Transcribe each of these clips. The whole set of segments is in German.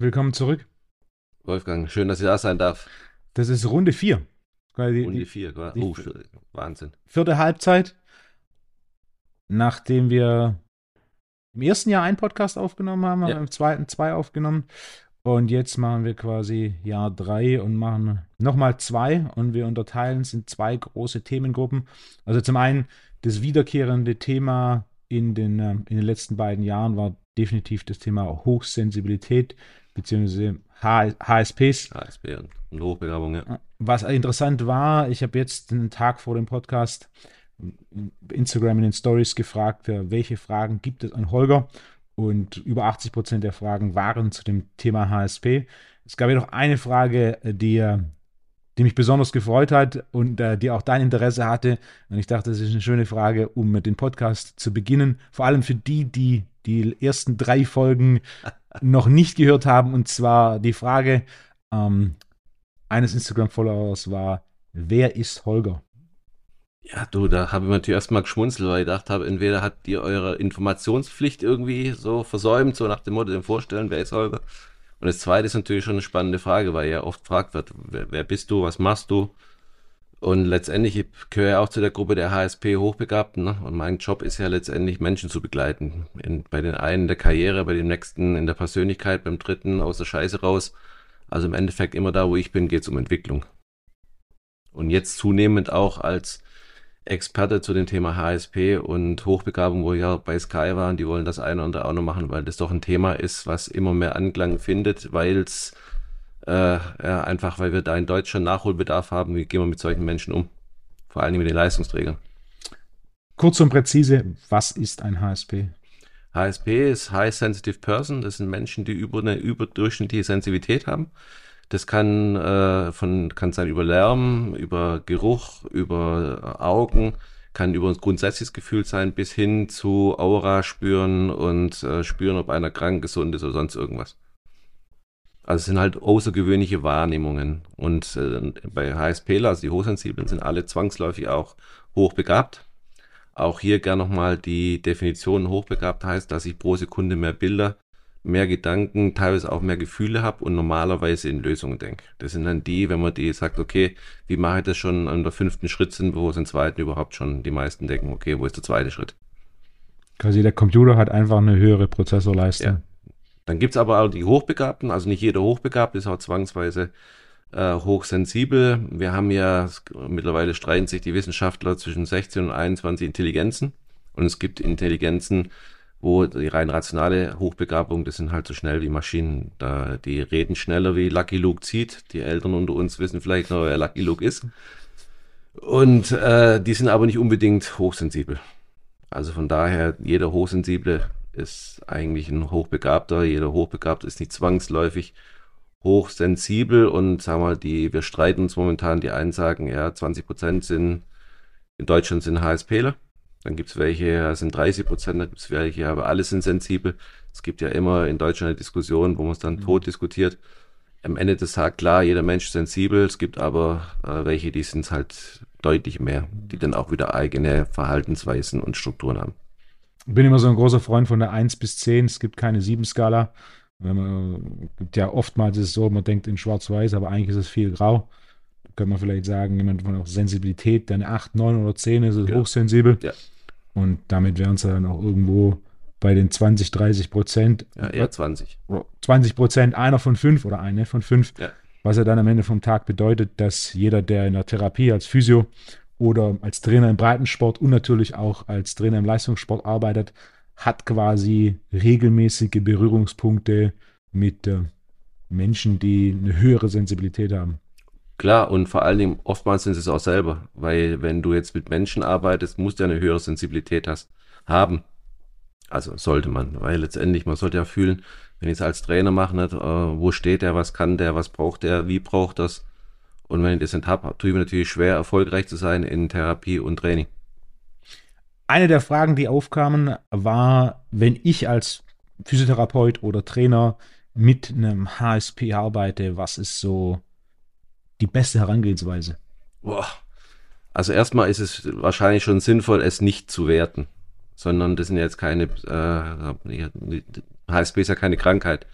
willkommen zurück. Wolfgang, schön, dass ich da sein darf. Das ist Runde 4. Runde 4, oh, Wahnsinn. Vierte Halbzeit, nachdem wir im ersten Jahr einen Podcast aufgenommen haben, haben ja. wir im zweiten zwei aufgenommen. Und jetzt machen wir quasi Jahr drei und machen nochmal zwei und wir unterteilen es in zwei große Themengruppen. Also zum einen das wiederkehrende Thema in den, ähm, in den letzten beiden Jahren war definitiv das Thema Hochsensibilität bzw. HSPs. HSP und Hochbegabung, ja. Was interessant war, ich habe jetzt einen Tag vor dem Podcast Instagram in den Stories gefragt, welche Fragen gibt es an Holger? Und über 80 Prozent der Fragen waren zu dem Thema HSP. Es gab jedoch eine Frage, die, die mich besonders gefreut hat und äh, die auch dein Interesse hatte. Und ich dachte, das ist eine schöne Frage, um mit dem Podcast zu beginnen. Vor allem für die, die die ersten drei Folgen noch nicht gehört haben. Und zwar die Frage ähm, eines Instagram-Followers war, wer ist Holger? Ja, du, da habe ich natürlich erstmal geschmunzelt, weil ich gedacht habe, entweder habt ihr eure Informationspflicht irgendwie so versäumt, so nach dem Motto, dem Vorstellen, wer ist Holger? Und das zweite ist natürlich schon eine spannende Frage, weil ja oft gefragt wird, wer, wer bist du, was machst du? Und letztendlich, ich gehöre ja auch zu der Gruppe der HSP Hochbegabten. Ne? Und mein Job ist ja letztendlich, Menschen zu begleiten. In, bei den einen in der Karriere, bei dem nächsten in der Persönlichkeit, beim dritten aus der Scheiße raus. Also im Endeffekt immer da, wo ich bin, geht es um Entwicklung. Und jetzt zunehmend auch als Experte zu dem Thema HSP und Hochbegabung, wo ich ja bei Sky war, und die wollen das eine oder andere auch noch machen, weil das doch ein Thema ist, was immer mehr Anklang findet, weil es äh, ja, einfach, weil wir da in Deutschland Nachholbedarf haben, wie gehen wir mit solchen Menschen um? Vor allem mit den Leistungsträgern. Kurz und präzise, was ist ein HSP? HSP ist High Sensitive Person. Das sind Menschen, die über eine überdurchschnittliche Sensitivität haben. Das kann äh, von kann sein über Lärm, über Geruch, über Augen, kann über ein grundsätzliches Gefühl sein, bis hin zu Aura spüren und äh, spüren, ob einer krank, gesund ist oder sonst irgendwas. Also es sind halt außergewöhnliche Wahrnehmungen. Und äh, bei HSPler, also die Hochsensiblen, sind alle zwangsläufig auch hochbegabt. Auch hier gern nochmal die Definition hochbegabt heißt, dass ich pro Sekunde mehr Bilder mehr Gedanken, teilweise auch mehr Gefühle habe und normalerweise in Lösungen denke. Das sind dann die, wenn man die sagt, okay, wie mache ich das schon an der fünften Schritt sind, wo es im zweiten überhaupt schon die meisten denken, okay, wo ist der zweite Schritt? Quasi der Computer hat einfach eine höhere Prozessorleistung. Ja. Dann gibt es aber auch die Hochbegabten, also nicht jeder Hochbegabt ist auch zwangsweise äh, hochsensibel. Wir haben ja, mittlerweile streiten sich die Wissenschaftler zwischen 16 und 21 Intelligenzen. Und es gibt Intelligenzen, wo die rein rationale Hochbegabung, das sind halt so schnell wie Maschinen. Da, die reden schneller wie Lucky Luke zieht. Die Eltern unter uns wissen vielleicht noch, wer Lucky Luke ist. Und äh, die sind aber nicht unbedingt hochsensibel. Also von daher, jeder Hochsensible ist eigentlich ein Hochbegabter. Jeder Hochbegabte ist nicht zwangsläufig hochsensibel und sagen wir, die, wir streiten uns momentan, die einen sagen, ja, 20 Prozent sind, in Deutschland sind HSPler dann gibt es welche, sind 30 Prozent, dann gibt es welche, aber alle sind sensibel. Es gibt ja immer in Deutschland eine Diskussion, wo man es dann mhm. tot diskutiert. Am Ende des Tages, klar, jeder Mensch ist sensibel. Es gibt aber äh, welche, die sind halt deutlich mehr, die dann auch wieder eigene Verhaltensweisen und Strukturen haben. Ich bin immer so ein großer Freund von der 1 bis 10. Es gibt keine 7-Skala. Es gibt ja oftmals ist es so, man denkt in schwarz-weiß, aber eigentlich ist es viel grau. Da könnte man vielleicht sagen, jemand von Sensibilität, dann 8, 9 oder 10 ist es ja. hochsensibel. Ja. Und damit wären es dann auch irgendwo bei den 20, 30 Prozent. Ja, eher 20. 20 Prozent, einer von fünf oder eine von fünf. Ja. Was ja dann am Ende vom Tag bedeutet, dass jeder, der in der Therapie als Physio oder als Trainer im Breitensport und natürlich auch als Trainer im Leistungssport arbeitet, hat quasi regelmäßige Berührungspunkte mit äh, Menschen, die eine höhere Sensibilität haben. Klar, und vor allen Dingen, oftmals sind sie es auch selber, weil wenn du jetzt mit Menschen arbeitest, musst du ja eine höhere Sensibilität hast, haben. Also sollte man, weil letztendlich, man sollte ja fühlen, wenn ich es als Trainer mache, nicht, äh, wo steht der, was kann der, was braucht der, wie braucht das. Und wenn ich das nicht habe, tue ich mir natürlich schwer, erfolgreich zu sein in Therapie und Training. Eine der Fragen, die aufkamen, war, wenn ich als Physiotherapeut oder Trainer mit einem HSP arbeite, was ist so die beste Herangehensweise? Boah. Also erstmal ist es wahrscheinlich schon sinnvoll, es nicht zu werten, sondern das sind jetzt keine, äh, HSP ist ja keine Krankheit,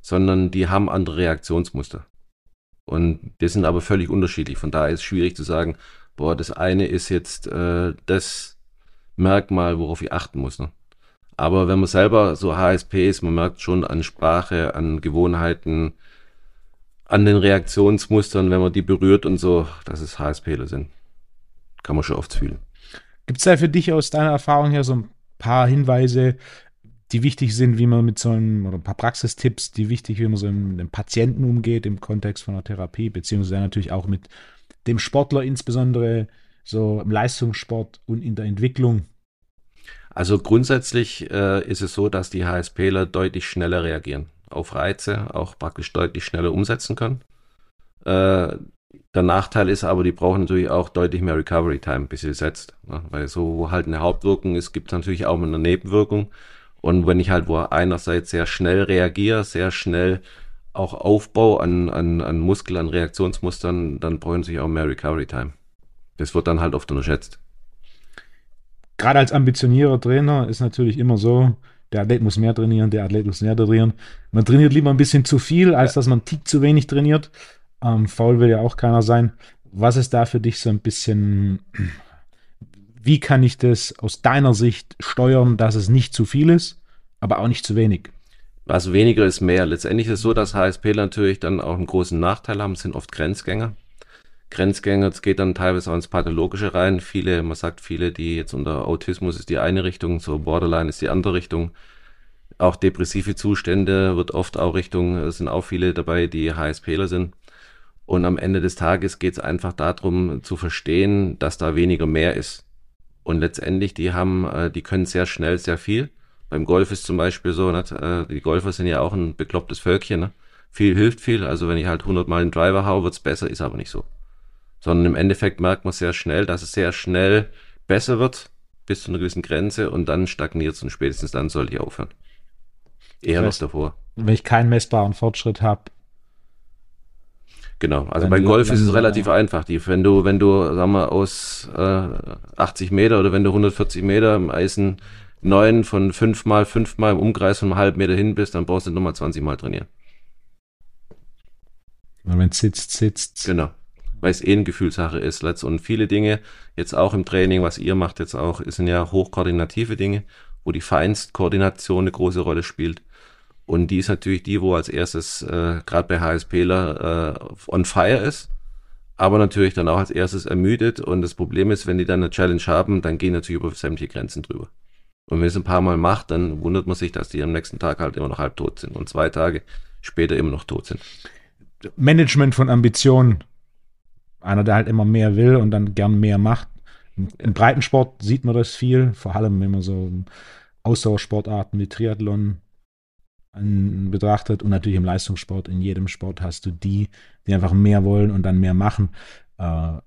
sondern die haben andere Reaktionsmuster. Und die sind aber völlig unterschiedlich. Von daher ist es schwierig zu sagen, boah, das eine ist jetzt äh, das Merkmal, worauf ich achten muss. Ne? Aber wenn man selber so HSP ist, man merkt schon an Sprache, an Gewohnheiten, an den Reaktionsmustern, wenn man die berührt und so, dass es HSPler sind. Kann man schon oft fühlen. Gibt es da für dich aus deiner Erfahrung her so ein paar Hinweise, die wichtig sind, wie man mit so einem, oder ein paar Praxistipps, die wichtig, wie man so mit einem Patienten umgeht im Kontext von einer Therapie, beziehungsweise natürlich auch mit dem Sportler, insbesondere so im Leistungssport und in der Entwicklung? Also grundsätzlich äh, ist es so, dass die HSPler deutlich schneller reagieren auf Reize, auch praktisch deutlich schneller umsetzen können. Äh, der Nachteil ist aber, die brauchen natürlich auch deutlich mehr Recovery Time, bis sie setzt. Ne? Weil so, halt eine Hauptwirkung ist, gibt es natürlich auch eine Nebenwirkung. Und wenn ich halt wo einerseits sehr schnell reagiere, sehr schnell auch Aufbau an, an, an Muskel, an Reaktionsmustern, dann brauchen sie auch mehr Recovery Time. Das wird dann halt oft unterschätzt. Gerade als ambitionierter Trainer ist natürlich immer so, der Athlet muss mehr trainieren, der Athlet muss mehr trainieren. Man trainiert lieber ein bisschen zu viel, als dass man tick zu wenig trainiert. Ähm, faul will ja auch keiner sein. Was ist da für dich so ein bisschen, wie kann ich das aus deiner Sicht steuern, dass es nicht zu viel ist, aber auch nicht zu wenig? Also weniger ist mehr. Letztendlich ist es so, dass HSP natürlich dann auch einen großen Nachteil haben, sind oft Grenzgänger. Grenzgänger, es geht dann teilweise auch ins Pathologische rein. Viele, man sagt viele, die jetzt unter Autismus ist die eine Richtung, so Borderline ist die andere Richtung. Auch depressive Zustände wird oft auch Richtung, es sind auch viele dabei, die HSPler sind. Und am Ende des Tages geht es einfach darum zu verstehen, dass da weniger mehr ist. Und letztendlich, die haben, äh, die können sehr schnell sehr viel. Beim Golf ist zum Beispiel so, nicht? Äh, die Golfer sind ja auch ein beklopptes Völkchen. Ne? Viel hilft viel. Also wenn ich halt 100 Mal einen Driver hau, wird's besser, ist aber nicht so. Sondern im Endeffekt merkt man sehr schnell, dass es sehr schnell besser wird, bis zu einer gewissen Grenze und dann stagniert es und spätestens dann sollte ich aufhören. Eher das heißt, noch davor. Wenn ich keinen messbaren Fortschritt habe, Genau, also bei Golf ist es relativ ja. einfach. Die, wenn du, wenn du, sag mal, aus äh, 80 Meter oder wenn du 140 Meter im Eisen 9 von 5 mal 5 mal im Umkreis von einem halben Meter hin bist, dann brauchst du nochmal 20 Mal trainieren. wenn es sitzt, sitzt. Genau. Weil es eh eine Gefühlssache ist. Und viele Dinge, jetzt auch im Training, was ihr macht jetzt auch, sind ja hochkoordinative Dinge, wo die Feinstkoordination eine große Rolle spielt. Und die ist natürlich die, wo als erstes äh, gerade bei HSPler äh, on fire ist, aber natürlich dann auch als erstes ermüdet. Und das Problem ist, wenn die dann eine Challenge haben, dann gehen natürlich über sämtliche Grenzen drüber. Und wenn es ein paar Mal macht, dann wundert man sich, dass die am nächsten Tag halt immer noch halb tot sind und zwei Tage später immer noch tot sind. Management von Ambitionen. Einer, der halt immer mehr will und dann gern mehr macht. Im Breitensport sieht man das viel, vor allem wenn man so Ausdauersportarten wie Triathlon betrachtet und natürlich im Leistungssport, in jedem Sport hast du die, die einfach mehr wollen und dann mehr machen. Äh,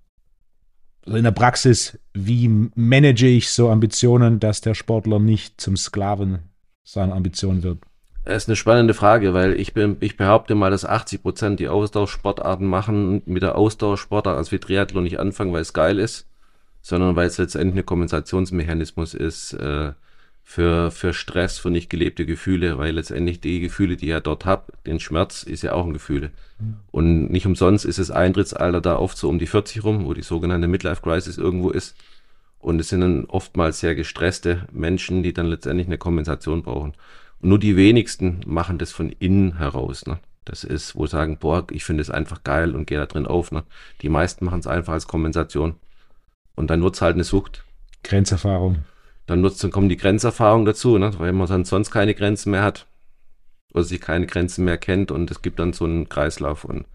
in der Praxis, wie manage ich so Ambitionen, dass der Sportler nicht zum Sklaven seiner Ambitionen wird? Das ist eine spannende Frage, weil ich, bin, ich behaupte mal, dass 80 Prozent die Ausdauersportarten machen mit der Ausdauersportart als wie Triathlon nicht anfangen, weil es geil ist, sondern weil es letztendlich ein Kompensationsmechanismus ist, äh, für, für Stress, für nicht gelebte Gefühle, weil letztendlich die Gefühle, die ja dort habe, den Schmerz ist ja auch ein Gefühl. Und nicht umsonst ist das Eintrittsalter da oft so um die 40 rum, wo die sogenannte Midlife Crisis irgendwo ist. Und es sind dann oftmals sehr gestresste Menschen, die dann letztendlich eine Kompensation brauchen. Und nur die wenigsten machen das von innen heraus. Ne? Das ist, wo sagen, boah, ich finde es einfach geil und gehe da drin auf. Ne? Die meisten machen es einfach als Kompensation. Und dann wird es halt eine Sucht. Grenzerfahrung dann, nutzt, dann kommen die Grenzerfahrungen dazu, ne? weil man dann sonst keine Grenzen mehr hat oder sich keine Grenzen mehr kennt und es gibt dann so einen Kreislauf und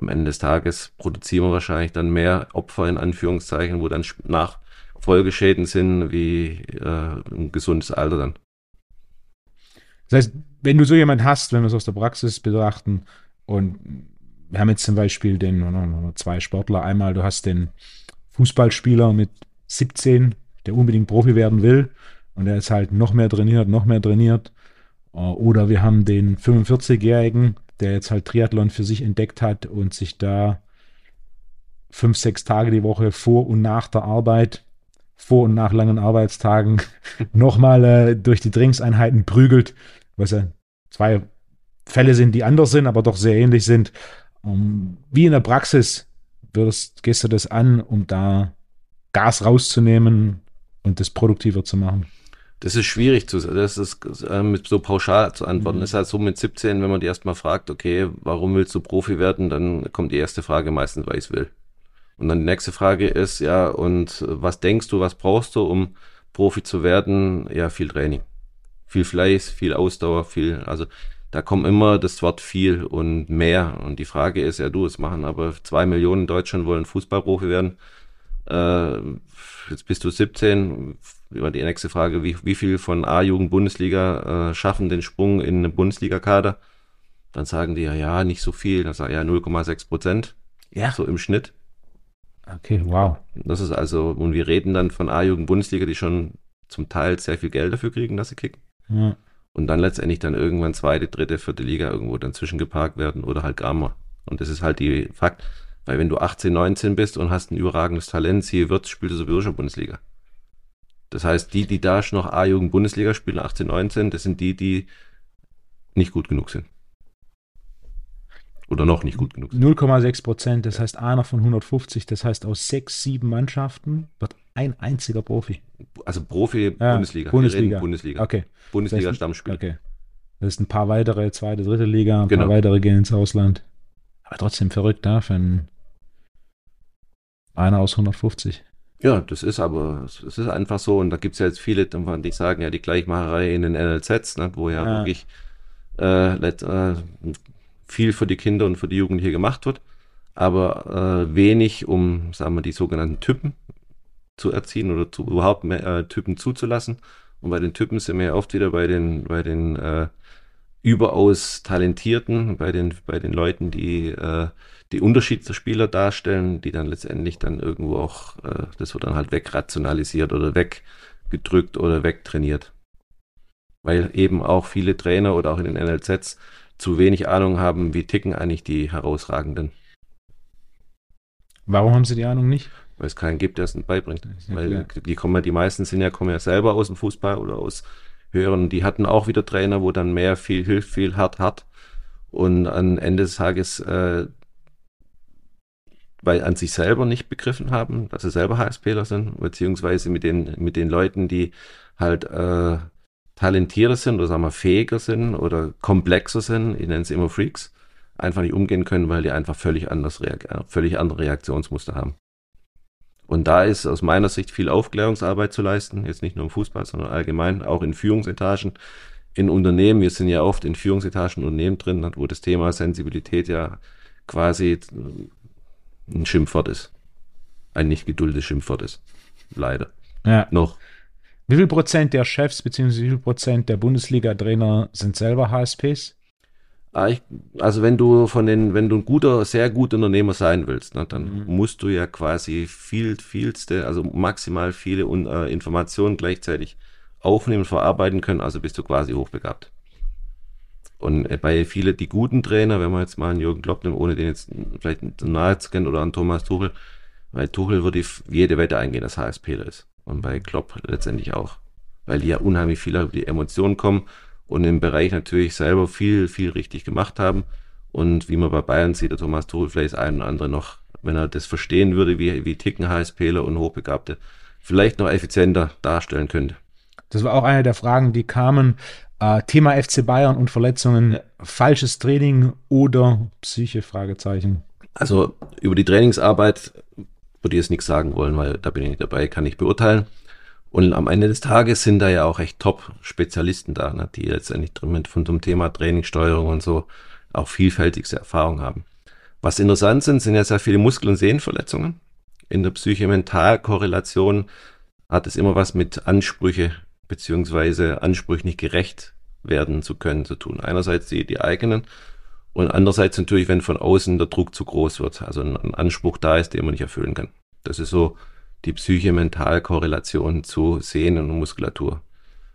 am Ende des Tages produzieren wir wahrscheinlich dann mehr Opfer in Anführungszeichen, wo dann nach Folgeschäden sind wie äh, ein gesundes Alter dann. Das heißt, wenn du so jemand hast, wenn wir es aus der Praxis betrachten und wir haben jetzt zum Beispiel den zwei Sportler, einmal du hast den Fußballspieler mit 17, der unbedingt Profi werden will und der ist halt noch mehr trainiert, noch mehr trainiert. Äh, oder wir haben den 45-Jährigen, der jetzt halt Triathlon für sich entdeckt hat und sich da fünf, sechs Tage die Woche vor und nach der Arbeit, vor und nach langen Arbeitstagen nochmal äh, durch die Trainingseinheiten prügelt, was er zwei Fälle sind, die anders sind, aber doch sehr ähnlich sind. Um, wie in der Praxis würdest, gehst du das an, um da Gas rauszunehmen und das produktiver zu machen? Das ist schwierig zu das ist äh, mit so pauschal zu antworten. Mhm. Das ist halt so mit 17, wenn man die erstmal fragt, okay, warum willst du Profi werden, dann kommt die erste Frage meistens, weil ich es will. Und dann die nächste Frage ist, ja, und was denkst du, was brauchst du, um Profi zu werden? Ja, viel Training. Viel Fleiß, viel Ausdauer, viel, also da kommt immer das Wort viel und mehr. Und die Frage ist, ja, du, es machen aber zwei Millionen in Deutschland wollen Fußballprofi werden. Äh, jetzt bist du 17. Die nächste Frage, wie, wie viel von A-Jugend-Bundesliga äh, schaffen den Sprung in eine Bundesliga-Kader? Dann sagen die ja, ja, nicht so viel. Dann sagen ja 0,6 Prozent. Ja. So im Schnitt. Okay, wow. Das ist also, und wir reden dann von A-Jugend-Bundesliga, die schon zum Teil sehr viel Geld dafür kriegen, dass sie kicken. Ja. Und dann letztendlich dann irgendwann zweite, dritte, vierte Liga irgendwo dann zwischengeparkt werden oder halt gar mal. Und das ist halt die Fakt. Weil wenn du 18, 19 bist und hast ein überragendes Talent, siehe wird, spielt du sowieso schon Bundesliga. Das heißt, die, die da noch A-Jugend-Bundesliga spielen, 18, 19, das sind die, die nicht gut genug sind. Oder noch nicht gut genug sind. 0,6 Prozent, das heißt einer von 150, das heißt aus sechs, sieben Mannschaften wird ein einziger Profi. Also Profi ja, Bundesliga. Bundesliga. Bundesliga. Okay. Bundesliga Stammspiel. Okay. Das ist ein paar weitere, zweite, dritte Liga, ein genau. paar weitere gehen ins Ausland. Aber trotzdem verrückt da für einen einer aus 150. Ja, das ist aber, es ist einfach so. Und da gibt es ja jetzt viele, die sagen ja die Gleichmacherei in den NLZs, ne, wo ja, ja. wirklich äh, äh, viel für die Kinder und für die Jugend hier gemacht wird, aber äh, wenig, um, sagen wir, die sogenannten Typen zu erziehen oder zu, überhaupt mehr äh, Typen zuzulassen. Und bei den Typen sind wir ja oft wieder bei den, bei den äh, überaus talentierten, bei den, bei den Leuten, die äh, die Unterschiedsspieler darstellen, die dann letztendlich dann irgendwo auch, äh, das wird dann halt wegrationalisiert oder weggedrückt oder wegtrainiert. Weil eben auch viele Trainer oder auch in den NLZs zu wenig Ahnung haben, wie ticken eigentlich die Herausragenden. Warum haben sie die Ahnung nicht? Weil es keinen gibt, der es beibringt. Ja Weil die kommen ja, die meisten sind ja, kommen ja selber aus dem Fußball oder aus höheren. Die hatten auch wieder Trainer, wo dann mehr viel hilft, viel hart, hart. Und am Ende des Tages, äh, weil an sich selber nicht begriffen haben, dass sie selber HSPler sind, beziehungsweise mit den, mit den Leuten, die halt äh, talentierter sind oder sagen wir fähiger sind oder komplexer sind, ich nenne es immer Freaks, einfach nicht umgehen können, weil die einfach völlig anders völlig andere Reaktionsmuster haben. Und da ist aus meiner Sicht viel Aufklärungsarbeit zu leisten, jetzt nicht nur im Fußball, sondern allgemein auch in Führungsetagen, in Unternehmen. Wir sind ja oft in Führungsetagen Unternehmen drin, wo das Thema Sensibilität ja quasi ein Schimpfwort ist. Ein nicht geduldetes Schimpfwort ist. Leider. Ja. Noch. Wie viel Prozent der Chefs bzw. wie viel Prozent der Bundesliga-Trainer sind selber HSPs? Ah, also wenn du von den, wenn du ein guter, sehr guter Unternehmer sein willst, ne, dann mhm. musst du ja quasi viel, vielste, also maximal viele äh, Informationen gleichzeitig aufnehmen, verarbeiten können, also bist du quasi hochbegabt. Und äh, bei vielen, die guten Trainer, wenn man jetzt mal einen Jürgen Klopp nimmt, ohne den jetzt vielleicht nahe zu kennen oder an Thomas Tuchel, weil Tuchel würde jede Wette eingehen, dass HSP ist. Und bei Klopp letztendlich auch. Weil die ja unheimlich viel über die Emotionen kommen und im Bereich natürlich selber viel, viel richtig gemacht haben. Und wie man bei Bayern sieht, der Thomas Tuchel vielleicht ein oder andere noch, wenn er das verstehen würde, wie, wie ticken HSPler und Hochbegabte, vielleicht noch effizienter darstellen könnte. Das war auch eine der Fragen, die kamen. Äh, Thema FC Bayern und Verletzungen, falsches Training oder Psyche? Fragezeichen. Also über die Trainingsarbeit würde ich jetzt nichts sagen wollen, weil da bin ich nicht dabei, kann ich beurteilen. Und am Ende des Tages sind da ja auch echt Top-Spezialisten da, ne, die letztendlich mit von dem Thema Trainingssteuerung und so auch vielfältigste Erfahrung haben. Was interessant sind, sind ja sehr viele Muskel- und Sehnenverletzungen. In der Psyche-Mental-Korrelation hat es immer was mit Ansprüche beziehungsweise Ansprüchen nicht gerecht werden zu können zu tun. Einerseits die, die eigenen und andererseits natürlich, wenn von außen der Druck zu groß wird, also ein, ein Anspruch da ist, den man nicht erfüllen kann. Das ist so die Psyche-Mental-Korrelation zu Sehnen und Muskulatur.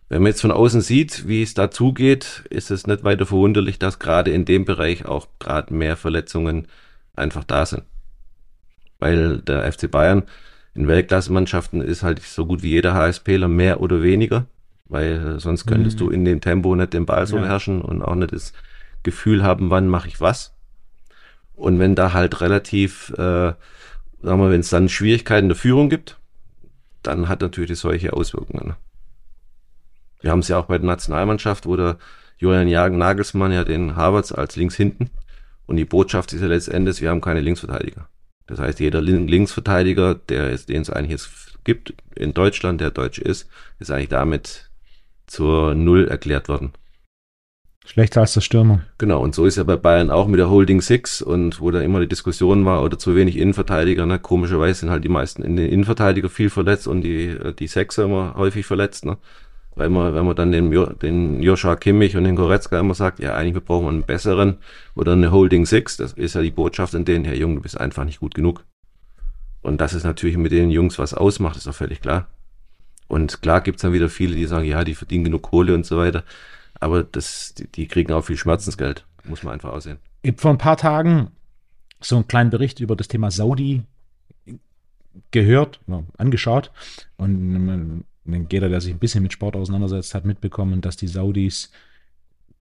Wenn man jetzt von außen sieht, wie es dazugeht, ist es nicht weiter verwunderlich, dass gerade in dem Bereich auch gerade mehr Verletzungen einfach da sind. Weil der FC Bayern in Weltklassemannschaften ist halt so gut wie jeder HSPler mehr oder weniger, weil sonst könntest mhm. du in dem Tempo nicht den Ball so ja. beherrschen und auch nicht das Gefühl haben, wann mache ich was. Und wenn da halt relativ, äh, sagen wir, wenn es dann Schwierigkeiten der Führung gibt, dann hat natürlich solche Auswirkungen. Ne? Wir haben es ja auch bei der Nationalmannschaft, wo der Julian Jagen Nagelsmann ja den Harvards als links hinten. Und die Botschaft ist ja letztendlich, wir haben keine Linksverteidiger. Das heißt, jeder Linksverteidiger, der ist, den es eigentlich jetzt gibt in Deutschland, der deutsch ist, ist eigentlich damit zur Null erklärt worden. Schlechter als der Stürmer. Genau, und so ist ja bei Bayern auch mit der Holding Six und wo da immer die Diskussion war oder zu wenig Innenverteidiger. Ne? Komischerweise sind halt die meisten in den Innenverteidiger viel verletzt und die, die Sechser immer häufig verletzt. Ne? Weil man, wenn man dann den, den Joshua Kimmich und den Goretzka immer sagt, ja, eigentlich brauchen wir einen besseren oder eine Holding Six, das ist ja die Botschaft in denen, Herr Jung, du bist einfach nicht gut genug. Und das ist natürlich mit den Jungs was ausmacht, ist doch völlig klar. Und klar gibt's dann wieder viele, die sagen, ja, die verdienen genug Kohle und so weiter. Aber das, die, die kriegen auch viel Schmerzensgeld, muss man einfach aussehen. Ich habe vor ein paar Tagen so einen kleinen Bericht über das Thema Saudi gehört, angeschaut. Und jeder, der sich ein bisschen mit Sport auseinandersetzt, hat mitbekommen, dass die Saudis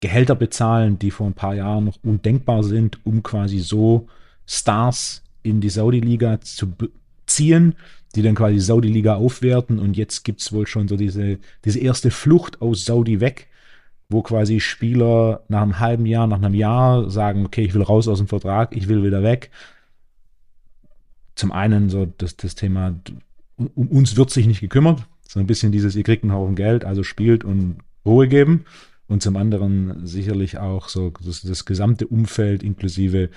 Gehälter bezahlen, die vor ein paar Jahren noch undenkbar sind, um quasi so Stars in die Saudi-Liga zu ziehen, die dann quasi die Saudi-Liga aufwerten. Und jetzt gibt es wohl schon so diese, diese erste Flucht aus Saudi weg, wo quasi Spieler nach einem halben Jahr, nach einem Jahr sagen, okay, ich will raus aus dem Vertrag, ich will wieder weg. Zum einen so das, das Thema, um uns wird sich nicht gekümmert, so ein bisschen dieses, ihr kriegt einen Haufen Geld, also spielt und Ruhe geben. Und zum anderen sicherlich auch so das, das gesamte Umfeld inklusive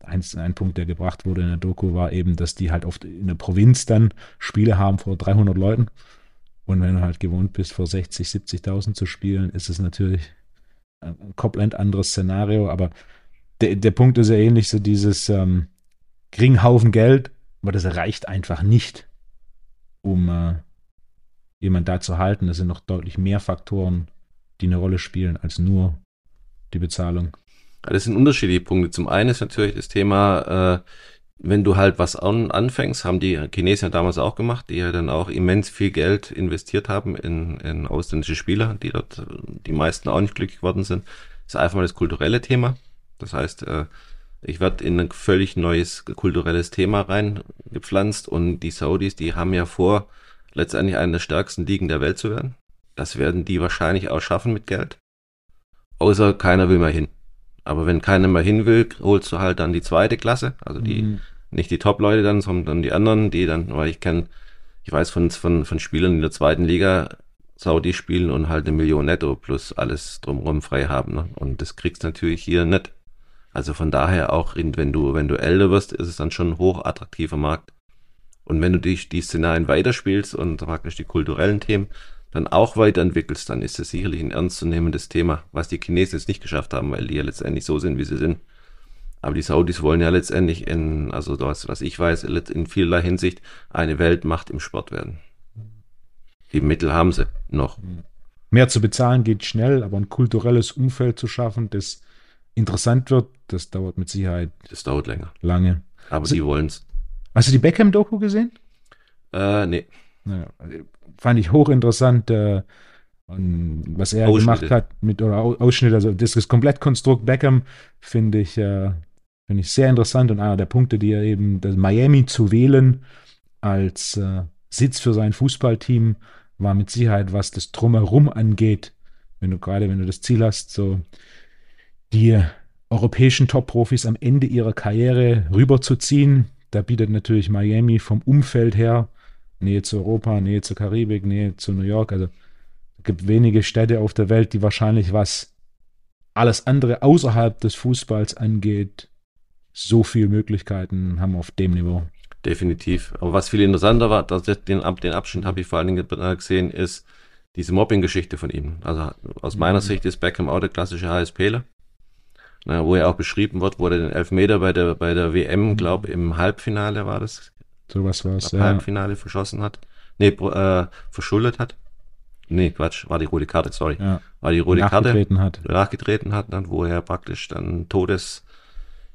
ein, ein Punkt, der gebracht wurde in der Doku, war eben, dass die halt oft in der Provinz dann Spiele haben vor 300 Leuten. Und wenn du halt gewohnt bist, vor 60, 70.000 zu spielen, ist es natürlich ein komplett anderes Szenario. Aber der, der Punkt ist ja ähnlich, so dieses ähm, kriegen Haufen Geld, aber das reicht einfach nicht, um äh, jemand da zu halten. Es sind noch deutlich mehr Faktoren, die eine Rolle spielen, als nur die Bezahlung. Das sind unterschiedliche Punkte. Zum einen ist natürlich das Thema, äh, wenn du halt was an, anfängst, haben die Chinesen damals auch gemacht, die ja dann auch immens viel Geld investiert haben in, in ausländische Spieler, die dort die meisten auch nicht glücklich geworden sind. Ist einfach mal das kulturelle Thema. Das heißt, äh, ich werde in ein völlig neues kulturelles Thema reingepflanzt und die Saudis, die haben ja vor, letztendlich eine der stärksten Ligen der Welt zu werden. Das werden die wahrscheinlich auch schaffen mit Geld. Außer keiner will mehr hin. Aber wenn keiner mehr hin will, holst du halt dann die zweite Klasse, also die, mhm. nicht die Top-Leute dann, sondern die anderen, die dann, weil ich kenne, ich weiß von, von, von Spielern in der zweiten Liga, Saudi spielen und halt eine Million netto plus alles drumherum frei haben. Ne? Und das kriegst du natürlich hier nicht. Also von daher auch, wenn du, wenn du älter wirst, ist es dann schon ein hoch attraktiver Markt. Und wenn du dich die Szenarien weiterspielst und praktisch die kulturellen Themen dann auch weiterentwickelst, dann ist das sicherlich ein ernstzunehmendes Thema, was die Chinesen jetzt nicht geschafft haben, weil die ja letztendlich so sind, wie sie sind. Aber die Saudis wollen ja letztendlich in, also das, was ich weiß, in vielerlei Hinsicht eine Weltmacht im Sport werden. Die Mittel haben sie noch. Mehr zu bezahlen geht schnell, aber ein kulturelles Umfeld zu schaffen, das interessant wird, das dauert mit Sicherheit. Das dauert länger. Lange. Aber also, die wollen es. Hast du die Beckham-Doku gesehen? Äh, nee. Naja, fand ich hochinteressant, äh, was er gemacht hat mit oder Ausschnitte, also das, das Komplettkonstrukt Beckham finde ich, äh, finde ich sehr interessant und einer der Punkte, die er eben, das Miami zu wählen als äh, Sitz für sein Fußballteam, war mit Sicherheit, was das Drumherum angeht, wenn du gerade, wenn du das Ziel hast, so die europäischen Top-Profis am Ende ihrer Karriere rüberzuziehen, da bietet natürlich Miami vom Umfeld her Nähe zu Europa, Nähe zur Karibik, Nähe zu New York. Also es gibt wenige Städte auf der Welt, die wahrscheinlich, was alles andere außerhalb des Fußballs angeht, so viele Möglichkeiten haben auf dem Niveau. Definitiv. Aber was viel interessanter war, dass den, den Abschnitt habe ich vor allen Dingen gesehen, ist diese Mobbing-Geschichte von ihm. Also aus meiner mhm. Sicht ist Beckham auch der klassische HSPler na, wo er auch beschrieben wird, wo er den Elfmeter bei der, bei der WM, mhm. glaube im Halbfinale war das. So was war es, ja. Halbfinale verschossen hat. Nee, äh, verschuldet hat. Nee, Quatsch, war die rote Karte, sorry. Ja. War die rote nachgetreten Karte. Hat. Nachgetreten hat, dann, wo er praktisch dann Todes,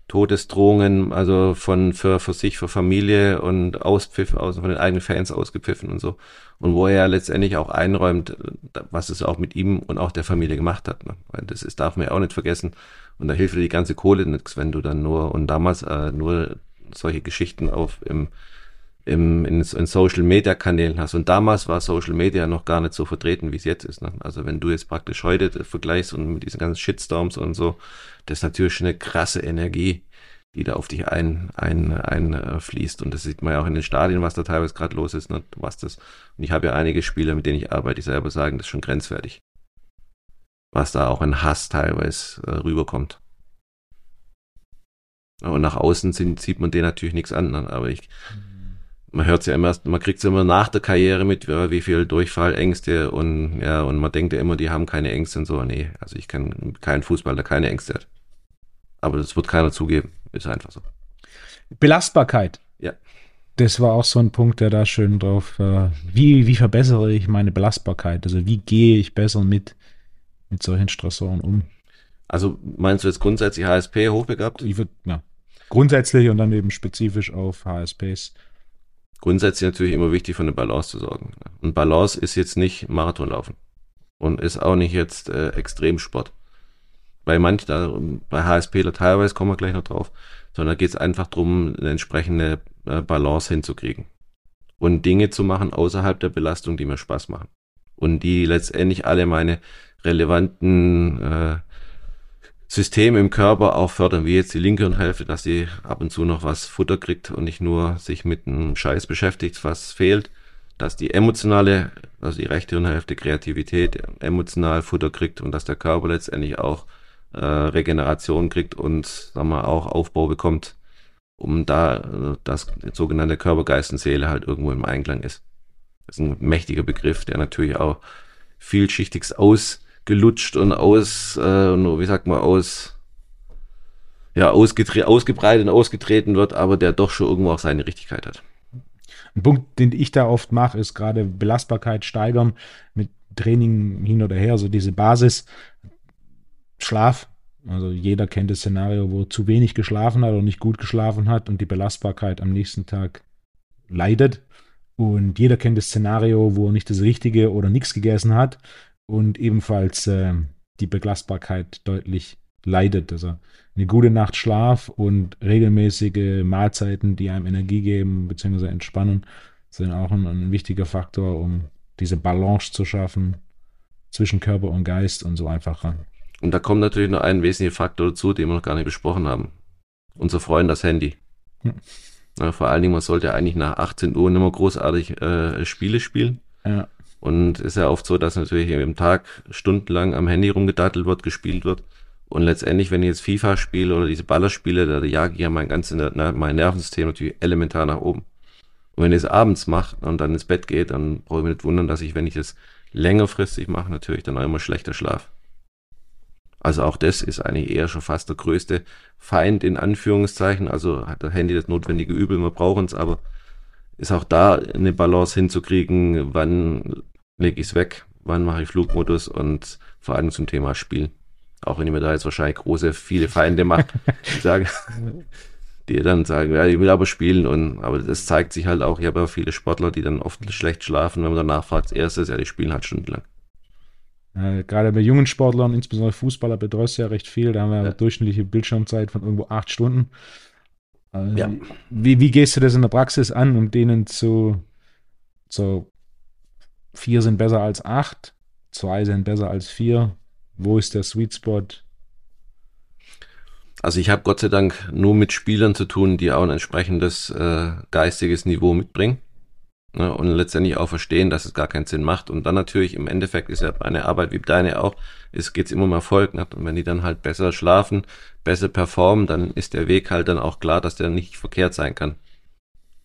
Todesdrohungen, also von für, für sich, für Familie und Auspfiff aus, von den eigenen Fans ausgepfiffen und so. Und wo er ja letztendlich auch einräumt, was es auch mit ihm und auch der Familie gemacht hat. Ne? Weil das ist, darf man ja auch nicht vergessen. Und da hilft dir die ganze Kohle nichts, wenn du dann nur und damals äh, nur solche Geschichten auf im, im, in, in Social Media Kanälen hast. Und damals war Social Media noch gar nicht so vertreten, wie es jetzt ist. Ne? Also wenn du jetzt praktisch heute vergleichst und mit diesen ganzen Shitstorms und so, das ist natürlich eine krasse Energie, die da auf dich ein, ein, einfließt. Und das sieht man ja auch in den Stadien, was da teilweise gerade los ist, ne? was das. Und ich habe ja einige Spieler, mit denen ich arbeite, die selber sagen, das ist schon grenzwertig. Was da auch in Hass teilweise äh, rüberkommt. Und nach außen sind, sieht man denen natürlich nichts an, ne? aber ich, man hört ja immer, man kriegt es immer nach der Karriere mit, wie viel Durchfall, Ängste und ja, und man denkt ja immer, die haben keine Ängste und so. Nee, also ich kenne keinen Fußball, der keine Ängste hat. Aber das wird keiner zugeben. Ist einfach so. Belastbarkeit. Ja. Das war auch so ein Punkt, der da schön drauf, äh, wie, wie verbessere ich meine Belastbarkeit? Also wie gehe ich besser mit, mit solchen Stressoren um? Also meinst du jetzt grundsätzlich HSP hochbegabt? Ich würde, ja. Grundsätzlich und dann eben spezifisch auf HSPs grundsätzlich natürlich immer wichtig, für eine Balance zu sorgen. Und Balance ist jetzt nicht Marathonlaufen und ist auch nicht jetzt äh, Extremsport. Bei manch, da, bei HSPler teilweise kommen wir gleich noch drauf, sondern geht es einfach darum, eine entsprechende äh, Balance hinzukriegen. Und Dinge zu machen außerhalb der Belastung, die mir Spaß machen. Und die letztendlich alle meine relevanten äh, System im Körper auch fördern, wie jetzt die linke Hirnhälfte, dass sie ab und zu noch was Futter kriegt und nicht nur sich mit einem Scheiß beschäftigt, was fehlt, dass die emotionale, also die rechte Hirnhälfte Kreativität emotional Futter kriegt und dass der Körper letztendlich auch äh, Regeneration kriegt und sagen wir, auch Aufbau bekommt, um da äh, das sogenannte Körper, Geist und Seele halt irgendwo im Einklang ist. Das ist ein mächtiger Begriff, der natürlich auch vielschichtigst aus gelutscht und aus, äh, wie sagt man, aus, ja, ausgebreitet und ausgetreten wird, aber der doch schon irgendwo auch seine Richtigkeit hat. Ein Punkt, den ich da oft mache, ist gerade Belastbarkeit steigern mit Training hin oder her, so diese Basis. Schlaf. Also jeder kennt das Szenario, wo zu wenig geschlafen hat oder nicht gut geschlafen hat und die Belastbarkeit am nächsten Tag leidet. Und jeder kennt das Szenario, wo er nicht das Richtige oder nichts gegessen hat und ebenfalls äh, die Belastbarkeit deutlich leidet. Also eine gute Nacht Schlaf und regelmäßige Mahlzeiten, die einem Energie geben bzw. entspannen, sind auch ein, ein, wichtiger Faktor, um diese Balance zu schaffen zwischen Körper und Geist und so einfach ran. Und da kommt natürlich noch ein wesentlicher Faktor dazu, den wir noch gar nicht besprochen haben. Unser Freund, das Handy. Hm. Ja, vor allen Dingen, man sollte eigentlich nach 18 Uhr nicht mehr großartig äh, Spiele spielen. Ja. Und ist ja oft so, dass natürlich im Tag stundenlang am Handy rumgedattelt wird, gespielt wird. Und letztendlich, wenn ich jetzt FIFA spiele oder diese Ballerspiele, da jage ich ja mein ganzes mein Nervensystem natürlich elementar nach oben. Und wenn ich es abends mache und dann ins Bett geht, dann brauche ich mich nicht wundern, dass ich, wenn ich es längerfristig mache, natürlich dann auch immer schlechter schlaf. Also auch das ist eigentlich eher schon fast der größte Feind in Anführungszeichen. Also hat das Handy das notwendige Übel, wir brauchen es, aber ist auch da eine Balance hinzukriegen, wann lege ich es weg, wann mache ich Flugmodus und vor allem zum Thema Spielen. Auch wenn ich mir da jetzt wahrscheinlich große, viele Feinde mache, die sagen, die dann sagen, ja, ich will aber spielen und, aber das zeigt sich halt auch, ich habe ja viele Sportler, die dann oft schlecht schlafen, wenn man danach fragt, erstes, ja, die spielen halt stundenlang. Äh, gerade bei jungen Sportlern, insbesondere Fußballer, betreust du ja recht viel. Da haben wir ja. eine durchschnittliche Bildschirmzeit von irgendwo acht Stunden. Also, ja. wie, wie gehst du das in der Praxis an, um denen zu, zu vier sind besser als acht, zwei sind besser als vier. Wo ist der Sweet Spot? Also ich habe Gott sei Dank nur mit Spielern zu tun, die auch ein entsprechendes äh, geistiges Niveau mitbringen ne, und letztendlich auch verstehen, dass es gar keinen Sinn macht. Und dann natürlich im Endeffekt ist ja meine Arbeit wie deine auch, es geht immer um Erfolg. Ne? Und wenn die dann halt besser schlafen, besser performen, dann ist der Weg halt dann auch klar, dass der nicht verkehrt sein kann.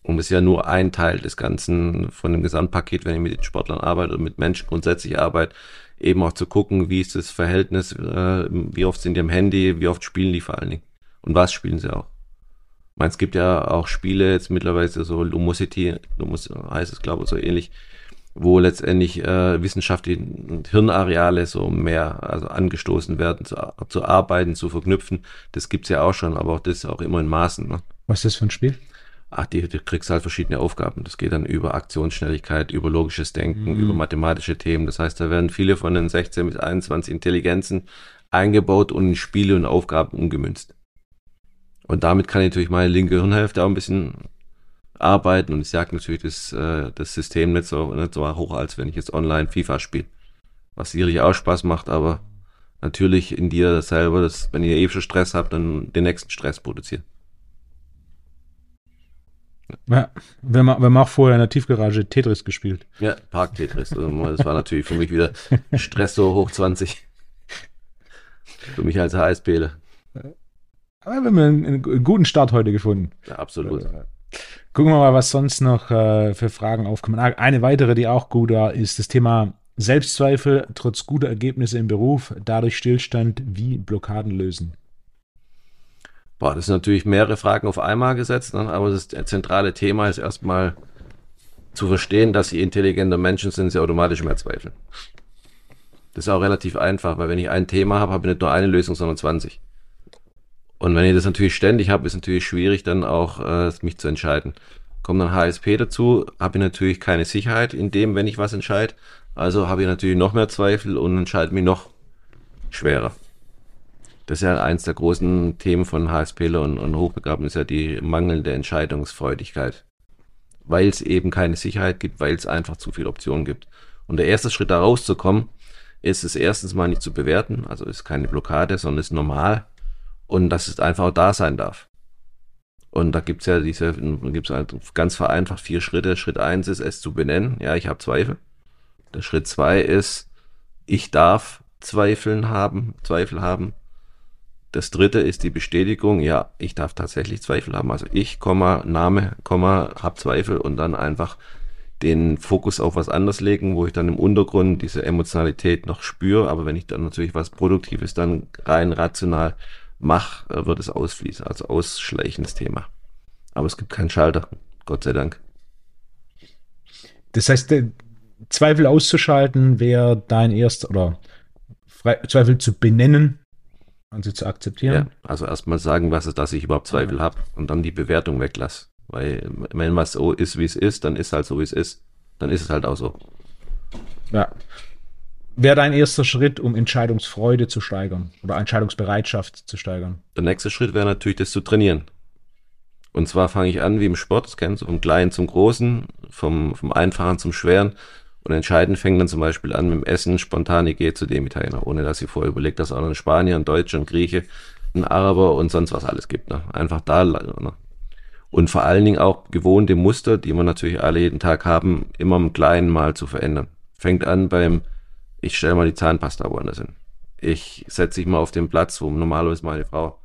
Und es ist ja nur ein Teil des Ganzen von dem Gesamtpaket, wenn ich mit den Sportlern arbeite und mit Menschen grundsätzlich arbeite, eben auch zu gucken, wie ist das Verhältnis, äh, wie oft sind die am Handy, wie oft spielen die vor allen Dingen und was spielen sie auch. Ich meine, es gibt ja auch Spiele jetzt mittlerweile so Lumosity, Lumus heißt es glaube ich so ähnlich, wo letztendlich äh, wissenschaftliche Hirnareale so mehr also angestoßen werden, zu, zu arbeiten, zu verknüpfen. Das gibt's ja auch schon, aber auch das auch immer in Maßen. Ne? Was ist das für ein Spiel? Ach, die, du kriegst halt verschiedene Aufgaben. Das geht dann über Aktionsschnelligkeit, über logisches Denken, Mhm. über mathematische Themen. Das heißt, da werden viele von den 16 bis 21 Intelligenzen eingebaut und in Spiele und Aufgaben umgemünzt. Und damit kann ich natürlich meine linke Hirnhälfte auch ein bisschen arbeiten und ich sage natürlich das, äh, das System nicht so, nicht so hoch, als wenn ich jetzt online FIFA spiele. Was sicherlich auch Spaß macht, aber natürlich in dir selber, dass, wenn ihr eh schon Stress habt, dann den nächsten Stress produziert. Ja, wir, haben- wir haben auch vorher in der Tiefgarage Tetris gespielt. Ja, Park-Tetris. Also, Das war natürlich für mich wieder Stress so hoch 20. Für mich als HSPler. Aber wir haben einen, einen guten Start heute gefunden. Ja, absolut. Gucken wir mal, was sonst noch äh, für Fragen aufkommen. Ah, Eine weitere, die auch gut war, ist das Thema Selbstzweifel trotz guter Ergebnisse im Beruf, dadurch Stillstand, wie Blockaden lösen. Boah, das sind natürlich mehrere Fragen auf einmal gesetzt, ne? aber das zentrale Thema ist erstmal zu verstehen, dass sie intelligente Menschen sind, sie automatisch mehr zweifeln. Das ist auch relativ einfach, weil wenn ich ein Thema habe, habe ich nicht nur eine Lösung, sondern 20. Und wenn ich das natürlich ständig habe, ist natürlich schwierig, dann auch äh, mich zu entscheiden. Kommt dann HSP dazu, habe ich natürlich keine Sicherheit in dem, wenn ich was entscheide. Also habe ich natürlich noch mehr Zweifel und entscheide mich noch schwerer. Das ist ja eins der großen Themen von HSPler und, und Hochbegabten, ist ja die mangelnde Entscheidungsfreudigkeit. Weil es eben keine Sicherheit gibt, weil es einfach zu viele Optionen gibt. Und der erste Schritt da rauszukommen, ist es erstens mal nicht zu bewerten, also ist keine Blockade, sondern ist normal und dass es einfach auch da sein darf. Und da gibt's ja diese, gibt's halt ganz vereinfacht vier Schritte. Schritt eins ist, es zu benennen. Ja, ich habe Zweifel. Der Schritt zwei ist, ich darf Zweifeln haben, Zweifel haben. Das dritte ist die Bestätigung, ja, ich darf tatsächlich Zweifel haben. Also ich, Komma, Name, Komma, hab Zweifel und dann einfach den Fokus auf was anderes legen, wo ich dann im Untergrund diese Emotionalität noch spüre. Aber wenn ich dann natürlich was Produktives dann rein rational mache, äh, wird es ausfließen. Also ausschleichendes Thema. Aber es gibt keinen Schalter, Gott sei Dank. Das heißt, der Zweifel auszuschalten wäre dein erster, oder Zweifel zu benennen, also zu akzeptieren. Ja, also erstmal sagen, was ist, dass ich überhaupt Zweifel habe und dann die Bewertung weglasse. Weil wenn was so ist, wie es ist, dann ist halt so, wie es ist. Dann ist es halt auch so. Ja. Wäre dein erster Schritt, um Entscheidungsfreude zu steigern oder Entscheidungsbereitschaft zu steigern. Der nächste Schritt wäre natürlich, das zu trainieren. Und zwar fange ich an wie im Sport, das kennst du, vom Kleinen zum Großen, vom, vom Einfachen zum Schweren. Und entscheidend fängt dann zum Beispiel an mit dem Essen, spontan, ich gehe zu dem Italiener, ohne dass ich vorher überlegt, dass es auch noch ein Spanier, ein Deutscher, ein Grieche, ein Araber und sonst was alles gibt. Ne? Einfach da. Ne? Und vor allen Dingen auch gewohnte Muster, die wir natürlich alle jeden Tag haben, immer im Kleinen mal zu verändern. Fängt an beim, ich stelle mal die Zahnpasta woanders hin. Ich setze mich mal auf den Platz, wo normalerweise meine Frau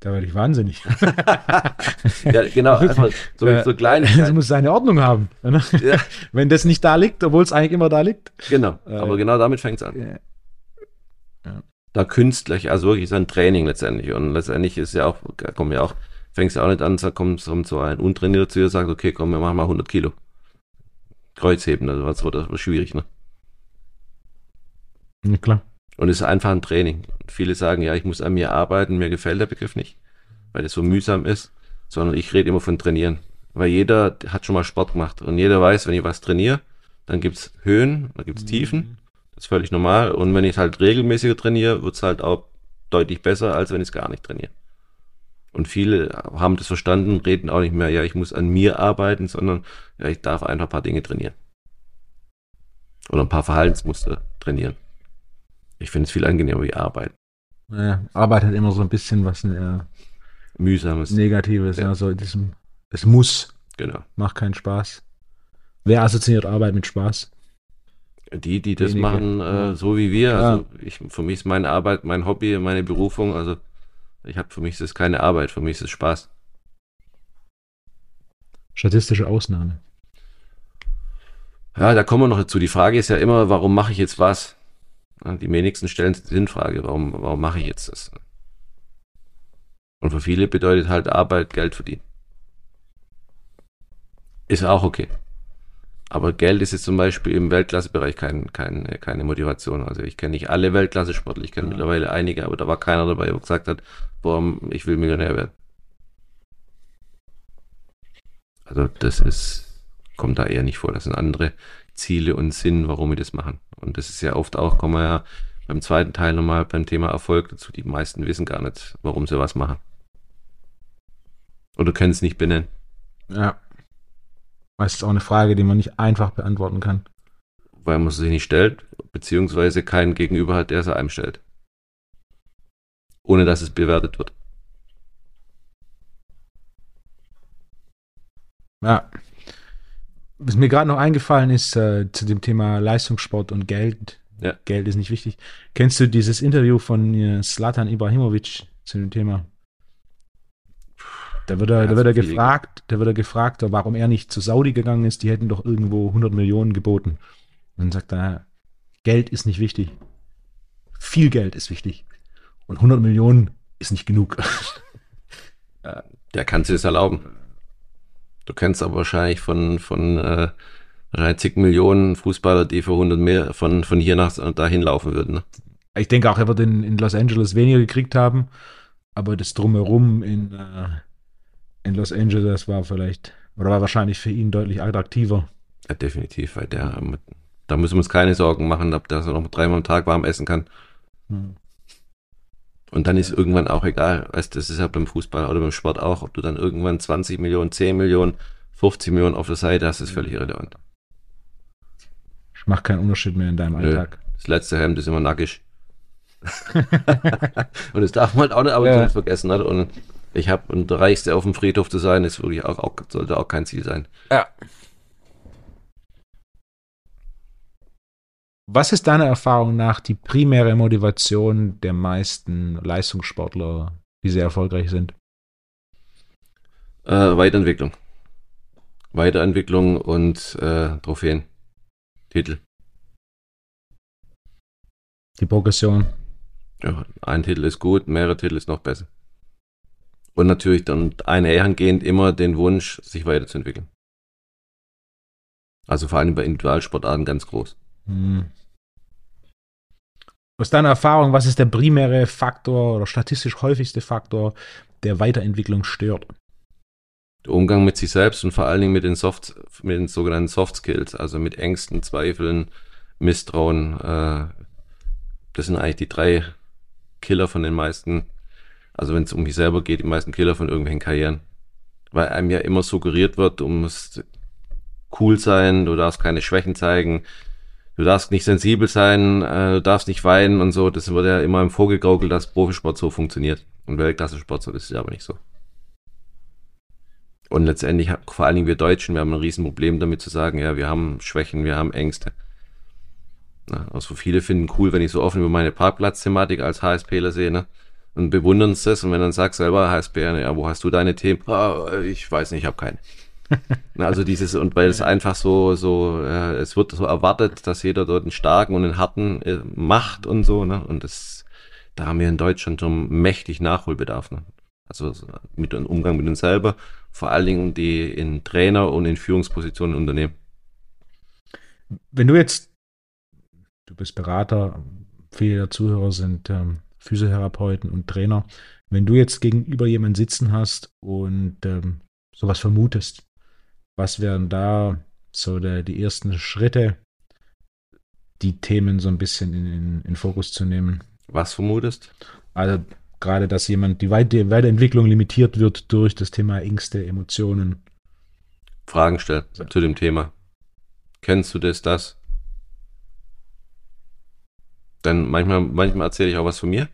Da werde ich wahnsinnig. ja, genau, einfach so, Äh, so kleine. Es muss seine Ordnung haben. ne? Ja, Wenn das nicht da liegt, obwohl es eigentlich immer da liegt. genau, Äh, aber genau damit fängt es an. Ja. Ja. Da künstlich, also wirklich so ein Training letztendlich. Und letztendlich ist ja auch, kommen ja auch, fängst ja auch nicht an, da kommt kommt so ein Untrainierter zu dir und sagt, okay, komm, wir machen mal 100 Kilo. Kreuzheben, also was wird das wird schwierig, ne? Ja, klar. Und es ist einfach ein Training. Viele sagen, ja, ich muss an mir arbeiten, mir gefällt der Begriff nicht, weil es so mühsam ist, sondern ich rede immer von trainieren. Weil jeder hat schon mal Sport gemacht und jeder weiß, wenn ich was trainiere, dann gibt's Höhen, dann gibt's Tiefen, das ist völlig normal. Und wenn ich halt regelmäßiger trainiere, wird's halt auch deutlich besser, als wenn ich es gar nicht trainiere. Und viele haben das verstanden, reden auch nicht mehr, ja, ich muss an mir arbeiten, sondern ja, ich darf einfach ein paar Dinge trainieren. Oder ein paar Verhaltensmuster trainieren. Ich finde es viel angenehmer wie Arbeit. Ja, Arbeit hat immer so ein bisschen was äh, Mühsames. Negatives. Ja. Ja. so diesem, es muss, Genau. macht keinen Spaß. Wer assoziiert Arbeit mit Spaß? Die, die das Wenige. machen, äh, so wie wir. Ja. Also ich, für mich ist meine Arbeit mein Hobby, meine Berufung. Also ich habe für mich ist es keine Arbeit, für mich ist es Spaß. Statistische Ausnahme. Ja, da kommen wir noch dazu. Die Frage ist ja immer, warum mache ich jetzt was? Die wenigsten stellen sich die Sinnfrage, warum, warum mache ich jetzt das? Und für viele bedeutet halt Arbeit Geld verdienen. Ist auch okay. Aber Geld ist jetzt zum Beispiel im Weltklassebereich kein, kein, keine Motivation. Also ich kenne nicht alle Weltklasse-Sportler, ich kenne ja. mittlerweile einige, aber da war keiner dabei, der gesagt hat, boah, ich will Millionär werden. Also das ist, kommt da eher nicht vor. Das sind andere Ziele und Sinn, warum wir das machen. Und das ist ja oft auch, kommen wir ja beim zweiten Teil nochmal beim Thema Erfolg dazu. Die meisten wissen gar nicht, warum sie was machen. Oder können es nicht benennen. Ja. Das ist auch eine Frage, die man nicht einfach beantworten kann. Weil man sie nicht stellt, beziehungsweise keinen Gegenüber hat, der sie einem stellt. Ohne dass es bewertet wird. Ja. Was mir gerade noch eingefallen ist äh, zu dem Thema Leistungssport und Geld. Ja. Geld ist nicht wichtig. Kennst du dieses Interview von äh, Slatan Ibrahimovic zu dem Thema? Da wird er, da wird er gefragt, da wird er gefragt, warum er nicht zu Saudi gegangen ist. Die hätten doch irgendwo 100 Millionen geboten. Und dann sagt er, Geld ist nicht wichtig. Viel Geld ist wichtig. Und 100 Millionen ist nicht genug. Der kann sich das erlauben. Du kennst aber wahrscheinlich von, von äh, wahrscheinlich zig Millionen Fußballer, die für 100 mehr von, von hier nach dahin laufen würden. Ne? Ich denke auch, er wird in, in Los Angeles weniger gekriegt haben, aber das Drumherum in, äh, in Los Angeles war vielleicht, oder war wahrscheinlich für ihn deutlich attraktiver. Ja, definitiv, weil der, da müssen wir uns keine Sorgen machen, ob der so noch dreimal am Tag warm essen kann. Hm. Und dann ist irgendwann auch egal, weißt das ist ja beim Fußball oder beim Sport auch, ob du dann irgendwann 20 Millionen, 10 Millionen, 50 Millionen auf der Seite hast, ist völlig irrelevant. Ich mache keinen Unterschied mehr in deinem Nö. Alltag. Das letzte Hemd ist immer nackig. und das darf man halt auch nicht, aber ja. nicht vergessen. Hat. Und ich habe und der Reichste auf dem Friedhof zu sein, ist wirklich auch, auch, sollte auch kein Ziel sein. Ja. Was ist deiner Erfahrung nach die primäre Motivation der meisten Leistungssportler, die sehr erfolgreich sind? Äh, Weiterentwicklung. Weiterentwicklung und äh, Trophäen. Titel. Die Progression. Ja, ein Titel ist gut, mehrere Titel ist noch besser. Und natürlich dann einhergehend immer den Wunsch, sich weiterzuentwickeln. Also vor allem bei Individualsportarten ganz groß. Hm. Aus deiner Erfahrung, was ist der primäre Faktor oder statistisch häufigste Faktor, der Weiterentwicklung stört? Der Umgang mit sich selbst und vor allen Dingen mit den Soft, mit den sogenannten Soft Skills, also mit Ängsten, Zweifeln, Misstrauen. Äh, das sind eigentlich die drei Killer von den meisten also wenn es um mich selber geht, die meisten Killer von irgendwelchen Karrieren. Weil einem ja immer suggeriert wird, du musst cool sein, du darfst keine Schwächen zeigen, du darfst nicht sensibel sein, äh, du darfst nicht weinen und so. Das wird ja immer im Vorgegaukelt, dass Profisport so funktioniert. Und Weltklasse-Sport so, das ist ja aber nicht so. Und letztendlich, vor allen Dingen wir Deutschen, wir haben ein Riesenproblem damit zu sagen, ja, wir haben Schwächen, wir haben Ängste. also viele finden cool, wenn ich so offen über meine Parkplatzthematik als HSPler sehe, ne? und bewundern es und wenn dann sagst selber HSP, ja, wo hast du deine Themen? Ah, ich weiß nicht, ich habe keine. Also dieses, und weil es einfach so, so, äh, es wird so erwartet, dass jeder dort einen starken und einen harten äh, macht und so, ne? Und das, da haben wir in Deutschland schon mächtig Nachholbedarf, ne? Also mit dem Umgang mit uns selber, vor allen Dingen die in Trainer und in Führungspositionen Unternehmen. Wenn du jetzt, du bist Berater, viele der Zuhörer sind ähm, Physiotherapeuten und Trainer. Wenn du jetzt gegenüber jemanden sitzen hast und ähm, sowas vermutest, was wären da so der, die ersten Schritte, die Themen so ein bisschen in, in, in Fokus zu nehmen? Was vermutest? Also gerade, dass jemand die Weite, Weiterentwicklung limitiert wird durch das Thema Ängste, Emotionen. Fragen stellen ja. zu dem Thema. Kennst du das, das? Dann manchmal, manchmal erzähle ich auch was von mir.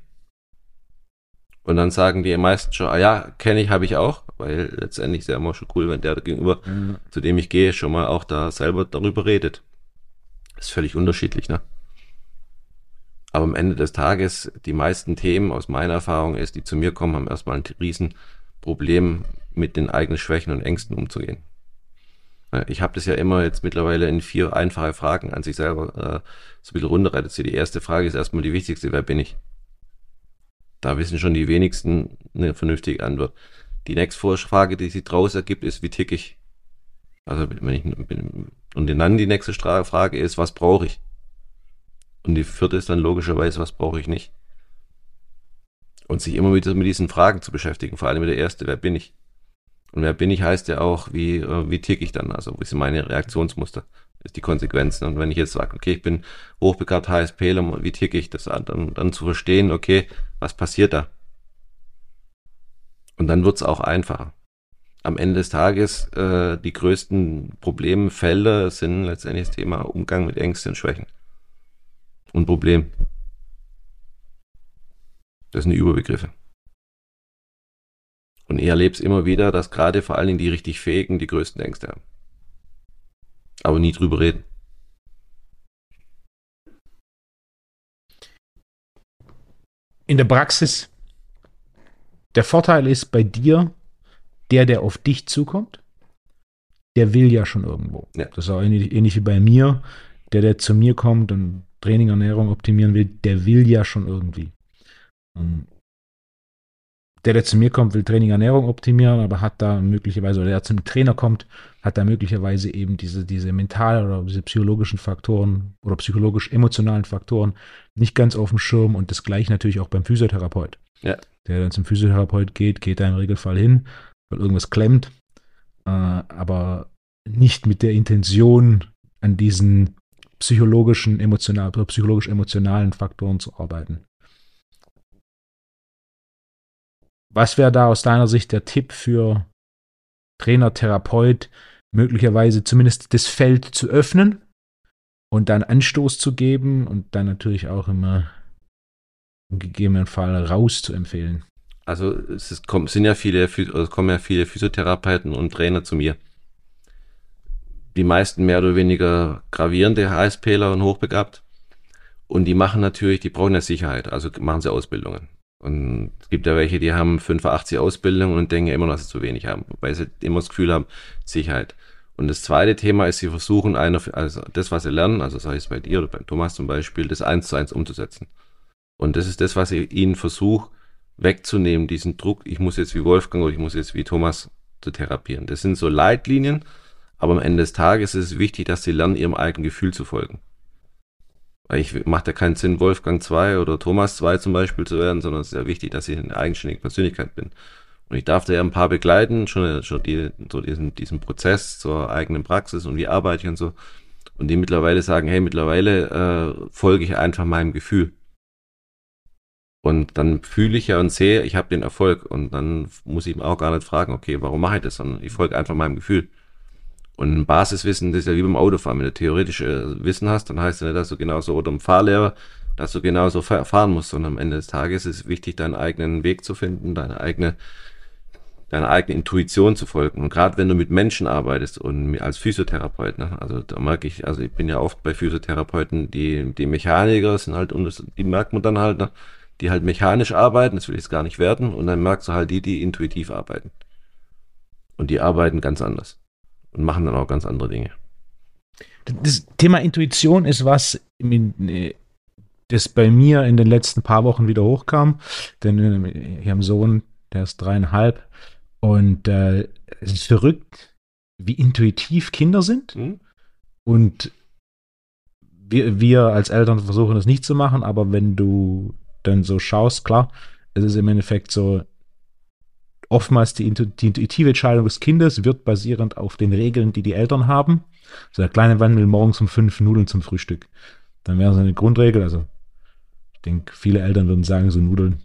Und dann sagen die meisten schon, ah ja, kenne ich, habe ich auch, weil letztendlich ist ja immer schon cool, wenn der gegenüber, mhm. zu dem ich gehe, schon mal auch da selber darüber redet. ist völlig unterschiedlich, ne? Aber am Ende des Tages, die meisten Themen aus meiner Erfahrung ist, die zu mir kommen, haben erstmal ein Riesenproblem mit den eigenen Schwächen und Ängsten umzugehen. Ich habe das ja immer jetzt mittlerweile in vier einfache Fragen an sich selber äh, so ein bisschen runterreduziert. Die erste Frage ist erstmal die wichtigste, wer bin ich? Da wissen schon die wenigsten eine vernünftige Antwort. Die nächste Frage, die sich daraus ergibt, ist, wie tick ich? Also wenn ich Und dann die nächste Frage ist, was brauche ich? Und die vierte ist dann logischerweise, was brauche ich nicht? Und sich immer wieder mit diesen Fragen zu beschäftigen, vor allem mit der erste, wer bin ich? Und wer bin ich heißt ja auch, wie, äh, wie tick ich dann? Also, wie sind meine Reaktionsmuster? Ist die Konsequenzen. Und wenn ich jetzt sage, okay, ich bin hochbegabt HSPler, wie tick ich das? Dann, dann zu verstehen, okay, was passiert da? Und dann wird's auch einfacher. Am Ende des Tages, äh, die größten Problemfelder sind letztendlich das Thema Umgang mit Ängsten und Schwächen. Und Problem. Das sind die Überbegriffe. Und ich erlebe es immer wieder, dass gerade vor allen Dingen die richtig Fähigen die größten Ängste haben. Aber nie drüber reden. In der Praxis, der Vorteil ist bei dir, der, der auf dich zukommt, der will ja schon irgendwo. Ja. Das ist auch ähnlich, ähnlich wie bei mir. Der, der zu mir kommt und Training, Ernährung optimieren will, der will ja schon irgendwie. Der, der zu mir kommt, will Training, Ernährung optimieren, aber hat da möglicherweise, oder der zum Trainer kommt, hat da möglicherweise eben diese, diese mental oder diese psychologischen Faktoren oder psychologisch-emotionalen Faktoren nicht ganz auf dem Schirm und das gleiche natürlich auch beim Physiotherapeut. Ja. Der dann zum Physiotherapeut geht, geht da im Regelfall hin, weil irgendwas klemmt, äh, aber nicht mit der Intention, an diesen psychologischen, emotional, psychologisch-emotionalen Faktoren zu arbeiten. Was wäre da aus deiner Sicht der Tipp für Trainer, Therapeut, möglicherweise zumindest das Feld zu öffnen und dann Anstoß zu geben und dann natürlich auch immer im gegebenen Fall raus zu empfehlen? Also es ist, sind ja viele, es kommen ja viele Physiotherapeuten und Trainer zu mir. Die meisten mehr oder weniger gravierende HSPler und hochbegabt. Und die machen natürlich, die brauchen ja Sicherheit, also machen sie Ausbildungen. Und es gibt ja welche, die haben 85 Ausbildungen und denken immer, dass sie zu wenig haben, weil sie immer das Gefühl haben, Sicherheit. Und das zweite Thema ist, sie versuchen einer, also das, was sie lernen, also sei es bei dir oder bei Thomas zum Beispiel, das eins zu eins umzusetzen. Und das ist das, was ich ihnen versuche, wegzunehmen, diesen Druck, ich muss jetzt wie Wolfgang oder ich muss jetzt wie Thomas zu therapieren. Das sind so Leitlinien, aber am Ende des Tages ist es wichtig, dass sie lernen, ihrem eigenen Gefühl zu folgen. Weil ich macht ja keinen Sinn, Wolfgang 2 oder Thomas 2 zum Beispiel zu werden, sondern es ist ja wichtig, dass ich eine eigenständige Persönlichkeit bin. Und ich darf da ja ein paar begleiten, schon, schon die, so diesen, diesen Prozess zur eigenen Praxis und wie arbeite ich und so. Und die mittlerweile sagen, hey, mittlerweile äh, folge ich einfach meinem Gefühl. Und dann fühle ich ja und sehe, ich habe den Erfolg. Und dann muss ich auch gar nicht fragen, okay, warum mache ich das, sondern ich folge einfach meinem Gefühl. Und ein Basiswissen, das ist ja wie beim Autofahren. Wenn du theoretisches Wissen hast, dann heißt das nicht, dass du genauso, oder im Fahrlehrer, dass du genauso fahren musst, sondern am Ende des Tages ist es wichtig, deinen eigenen Weg zu finden, deine eigene, deine eigene Intuition zu folgen. Und gerade wenn du mit Menschen arbeitest und als Physiotherapeut, ne, also da merke ich, also ich bin ja oft bei Physiotherapeuten, die, die Mechaniker sind halt, und die merkt man dann halt, ne, die halt mechanisch arbeiten, das will ich jetzt gar nicht werden, und dann merkst du halt die, die intuitiv arbeiten. Und die arbeiten ganz anders und machen dann auch ganz andere Dinge. Das Thema Intuition ist was, das bei mir in den letzten paar Wochen wieder hochkam. Denn äh, ich habe einen Sohn, der ist dreieinhalb. Und äh, es ist verrückt, wie intuitiv Kinder sind. Mhm. Und wir, wir als Eltern versuchen das nicht zu machen, aber wenn du dann so schaust, klar, es ist im Endeffekt so, oftmals die, die, intuitive Entscheidung des Kindes wird basierend auf den Regeln, die die Eltern haben. So der kleine Mann will morgens um fünf Nudeln zum Frühstück. Dann wäre so eine Grundregel, also ich denke, viele Eltern würden sagen, so Nudeln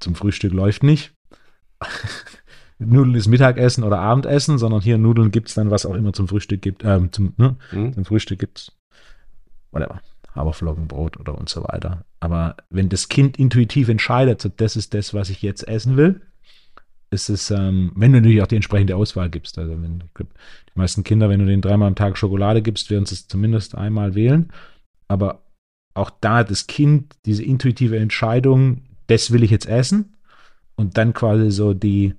zum Frühstück läuft nicht. Nudeln ist Mittagessen oder Abendessen, sondern hier Nudeln gibt es dann, was auch immer zum Frühstück gibt. Ähm, zum, ne? mhm. zum Frühstück gibt es whatever. Haferflockenbrot oder und so weiter. Aber wenn das Kind intuitiv entscheidet, so das ist das, was ich jetzt essen will, ist es, ähm, wenn du natürlich auch die entsprechende Auswahl gibst. Also wenn die meisten Kinder, wenn du denen dreimal am Tag Schokolade gibst, werden sie es zumindest einmal wählen. Aber auch da hat das Kind diese intuitive Entscheidung, das will ich jetzt essen. Und dann quasi so die,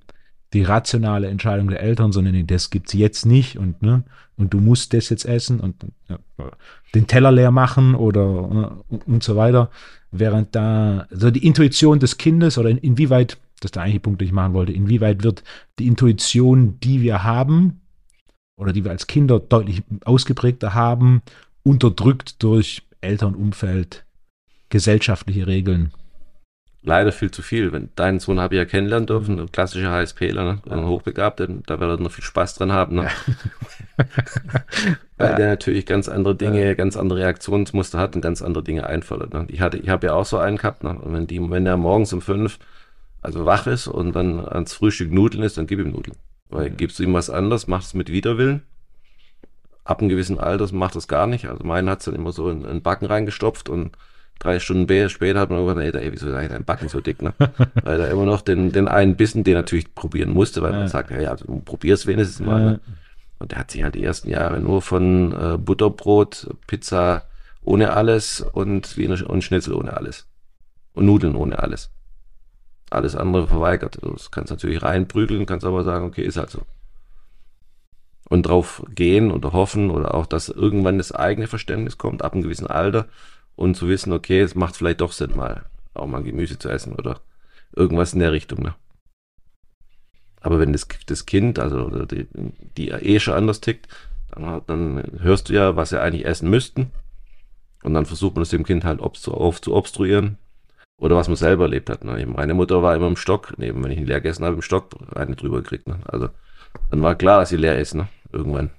die rationale Entscheidung der Eltern, sondern nee, das gibt es jetzt nicht und, ne, und du musst das jetzt essen und ja, den Teller leer machen oder ne, und so weiter. Während da so die Intuition des Kindes oder in, inwieweit das ist der eigentliche Punkt, den ich machen wollte. Inwieweit wird die Intuition, die wir haben, oder die wir als Kinder deutlich ausgeprägter haben, unterdrückt durch Elternumfeld, gesellschaftliche Regeln. Leider viel zu viel. Wenn deinen Sohn habe ich ja kennenlernen dürfen, ein klassischer HSPler, ne? ein Hochbegabter, da wird er noch viel Spaß dran haben. Ne? Ja. Weil ja. der natürlich ganz andere Dinge, ganz andere Reaktionsmuster hat und ganz andere Dinge einfordert. Ne? Ich hatte, ich habe ja auch so einen gehabt, ne? und wenn die, wenn er morgens um fünf also wach ist und dann ans Frühstück Nudeln ist, dann gib ihm Nudeln. Weil gibst du ihm was anderes, machst es mit Widerwillen. Ab einem gewissen Alter macht das gar nicht. Also meinen hat es dann immer so in, in den Backen reingestopft und drei Stunden später hat man gesagt, ey, wieso ist eigentlich dein Backen so dick, ne? weil er immer noch den, den einen Bissen, den er natürlich probieren musste, weil ja. man sagt, ja, ja probier's wenigstens mal. Ne? Und der hat sich halt die ersten Jahre nur von äh, Butterbrot, Pizza ohne alles und und Schnitzel ohne alles. Und Nudeln ohne alles. Alles andere verweigert. Du kannst natürlich reinprügeln, kannst aber sagen, okay, ist halt so. Und drauf gehen oder hoffen oder auch, dass irgendwann das eigene Verständnis kommt, ab einem gewissen Alter und zu wissen, okay, es macht vielleicht doch Sinn, mal auch mal Gemüse zu essen oder irgendwas in der Richtung. Ne? Aber wenn das, das Kind, also die, die eh schon anders tickt, dann, dann hörst du ja, was sie eigentlich essen müssten. Und dann versucht man es dem Kind halt auf zu obstruieren. Oder was man selber erlebt hat. Ne? Meine Mutter war immer im Stock, neben, wenn ich ihn leer gegessen habe, im Stock eine drüber gekriegt. Ne? Also dann war klar, dass sie leer ist, ne? Irgendwann.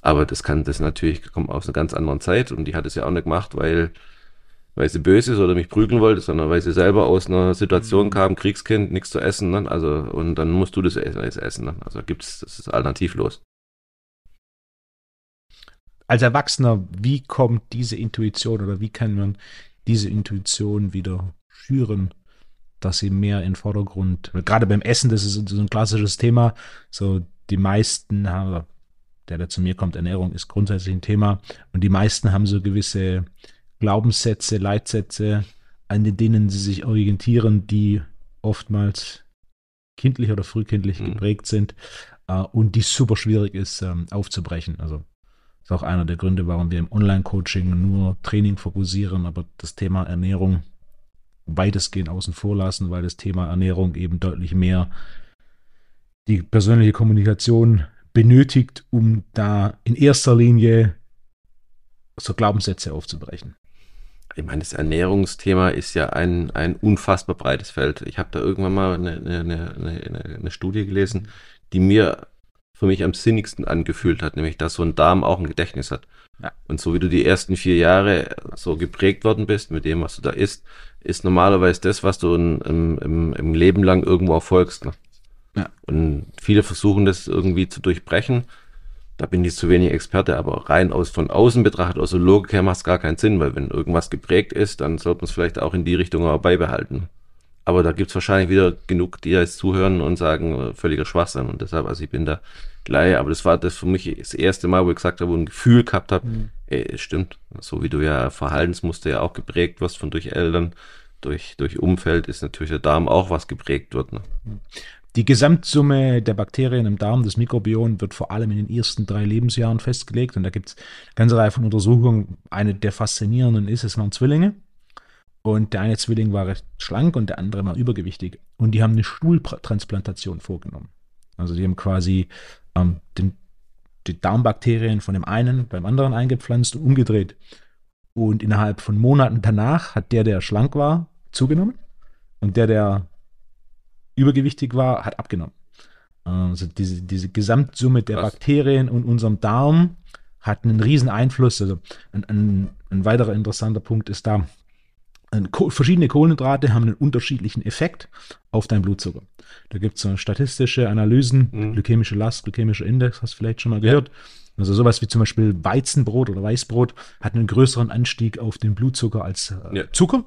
Aber das kann, das natürlich kommt aus einer ganz anderen Zeit und die hat es ja auch nicht gemacht, weil, weil sie böse ist oder mich prügeln wollte, sondern weil sie selber aus einer Situation mhm. kam, Kriegskind, nichts zu essen, ne? also, und dann musst du das essen, ne? also gibt's, das ist alternativlos. Als Erwachsener, wie kommt diese Intuition oder wie kann man diese Intuition wieder schüren, dass sie mehr in Vordergrund, gerade beim Essen, das ist so ein klassisches Thema, so die meisten haben, der, der zu mir kommt, Ernährung ist grundsätzlich ein Thema. Und die meisten haben so gewisse Glaubenssätze, Leitsätze, an denen sie sich orientieren, die oftmals kindlich oder frühkindlich mhm. geprägt sind äh, und die super schwierig ist ähm, aufzubrechen. Also ist auch einer der Gründe, warum wir im Online-Coaching nur Training fokussieren, aber das Thema Ernährung weitestgehend außen vor lassen, weil das Thema Ernährung eben deutlich mehr die persönliche Kommunikation benötigt, um da in erster Linie so Glaubenssätze aufzubrechen? Ich meine, das Ernährungsthema ist ja ein, ein unfassbar breites Feld. Ich habe da irgendwann mal eine, eine, eine, eine, Studie gelesen, die mir für mich am sinnigsten angefühlt hat, nämlich dass so ein Darm auch ein Gedächtnis hat. Ja. Und so wie du die ersten vier Jahre so geprägt worden bist mit dem, was du da isst, ist normalerweise das, was du in, im, im, Leben lang irgendwo erfolgst. Ne? Ja. Und viele versuchen das irgendwie zu durchbrechen. Da bin ich zu wenig Experte, aber rein aus von außen betrachtet, aus der Logik her macht es gar keinen Sinn, weil wenn irgendwas geprägt ist, dann sollte man es vielleicht auch in die Richtung aber beibehalten. Aber da gibt es wahrscheinlich wieder genug, die jetzt zuhören und sagen, äh, völliger Schwachsinn. Und deshalb, also ich bin da gleich, aber das war das für mich das erste Mal, wo ich gesagt habe, wo ich ein Gefühl gehabt habe, mhm. ey, stimmt. So wie du ja Verhaltensmuster ja auch geprägt wirst von durch Eltern, durch, durch Umfeld, ist natürlich der Darm auch was geprägt wird. Ne? Mhm. Die Gesamtsumme der Bakterien im Darm, das Mikrobiom, wird vor allem in den ersten drei Lebensjahren festgelegt. Und da gibt es eine ganze Reihe von Untersuchungen. Eine der faszinierenden ist, es waren Zwillinge. Und der eine Zwilling war recht schlank und der andere war übergewichtig. Und die haben eine Stuhltransplantation vorgenommen. Also die haben quasi ähm, den, die Darmbakterien von dem einen beim anderen eingepflanzt und umgedreht. Und innerhalb von Monaten danach hat der, der schlank war, zugenommen. Und der, der übergewichtig war, hat abgenommen. Also diese, diese Gesamtsumme der Was? Bakterien und unserem Darm hat einen riesen Einfluss. Also ein, ein, ein weiterer interessanter Punkt ist da, verschiedene Kohlenhydrate haben einen unterschiedlichen Effekt auf deinen Blutzucker. Da gibt es so statistische Analysen, mhm. glykämische Last, glykämischer Index, hast du vielleicht schon mal gehört. Also sowas wie zum Beispiel Weizenbrot oder Weißbrot hat einen größeren Anstieg auf den Blutzucker als äh, ja. Zucker.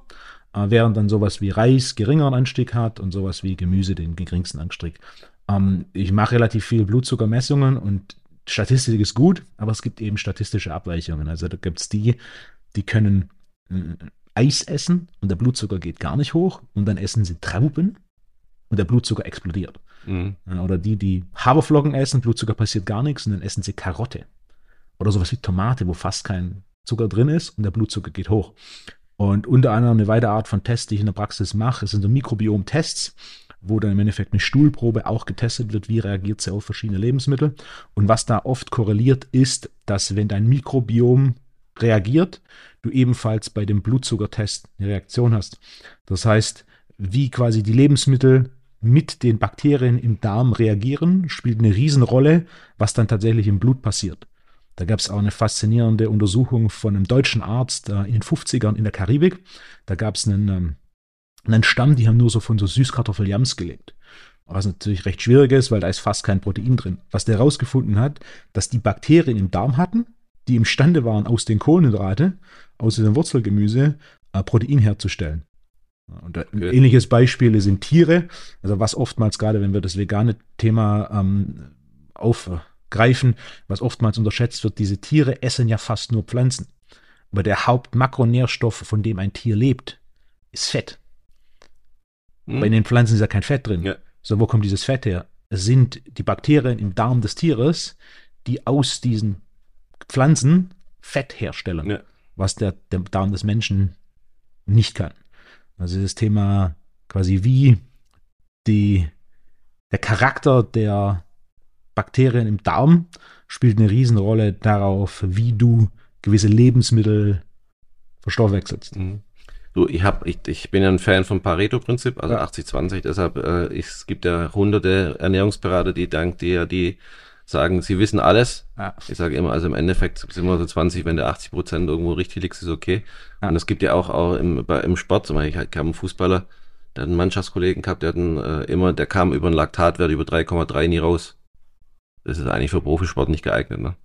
Äh, während dann sowas wie Reis geringeren Anstieg hat und sowas wie Gemüse den geringsten Anstieg. Ähm, ich mache relativ viel Blutzuckermessungen und Statistik ist gut, aber es gibt eben statistische Abweichungen. Also da gibt es die, die können äh, Eis essen und der Blutzucker geht gar nicht hoch und dann essen sie Trauben und der Blutzucker explodiert. Mhm. Oder die, die Haferflocken essen, Blutzucker passiert gar nichts und dann essen sie Karotte. Oder sowas wie Tomate, wo fast kein Zucker drin ist und der Blutzucker geht hoch. Und unter anderem eine weitere Art von Test, die ich in der Praxis mache, sind so Mikrobiom-Tests. wo dann im Endeffekt eine Stuhlprobe auch getestet wird, wie reagiert sie auf verschiedene Lebensmittel. Und was da oft korreliert, ist, dass wenn dein Mikrobiom reagiert, du ebenfalls bei dem Blutzuckertest eine Reaktion hast. Das heißt, wie quasi die Lebensmittel mit den Bakterien im Darm reagieren, spielt eine Riesenrolle, was dann tatsächlich im Blut passiert. Da gab es auch eine faszinierende Untersuchung von einem deutschen Arzt äh, in den 50ern in der Karibik. Da gab es einen, ähm, einen Stamm, die haben nur so von so Süßkartoffeljams gelebt. Was natürlich recht schwierig ist, weil da ist fast kein Protein drin. Was der herausgefunden hat, dass die Bakterien im Darm hatten, die imstande waren, aus den Kohlenhydrate, aus dem Wurzelgemüse, äh, Protein herzustellen. Und ein okay. ähnliches Beispiel sind Tiere, also was oftmals, gerade wenn wir das vegane Thema ähm, aufgreifen, was oftmals unterschätzt wird, diese Tiere essen ja fast nur Pflanzen. Aber der Hauptmakronährstoff, von dem ein Tier lebt, ist Fett. Hm. Bei den Pflanzen ist ja kein Fett drin. Ja. So, wo kommt dieses Fett her? Es sind die Bakterien im Darm des Tieres, die aus diesen Pflanzen Fett herstellen, ja. was der, der Darm des Menschen nicht kann. Also das Thema quasi wie die, der Charakter der Bakterien im Darm spielt eine Riesenrolle darauf, wie du gewisse Lebensmittel verstoffwechselst. Mhm. Du, ich, hab, ich, ich bin ja ein Fan vom Pareto-Prinzip, also ja. 80-20, deshalb äh, ich, es gibt ja hunderte Ernährungsberater, die dank dir die sagen, sie wissen alles. Ja. Ich sage immer, also im Endeffekt sind wir so 20, wenn der 80 Prozent irgendwo richtig liegt, ist okay. Ja. Und es gibt ja auch, auch im, bei, im Sport, zum Beispiel, ich kam einen Fußballer, der hat einen Mannschaftskollegen gehabt, der hat einen, äh, immer, der kam über einen Laktatwert über 3,3 nie raus. Das ist eigentlich für Profisport nicht geeignet, ne?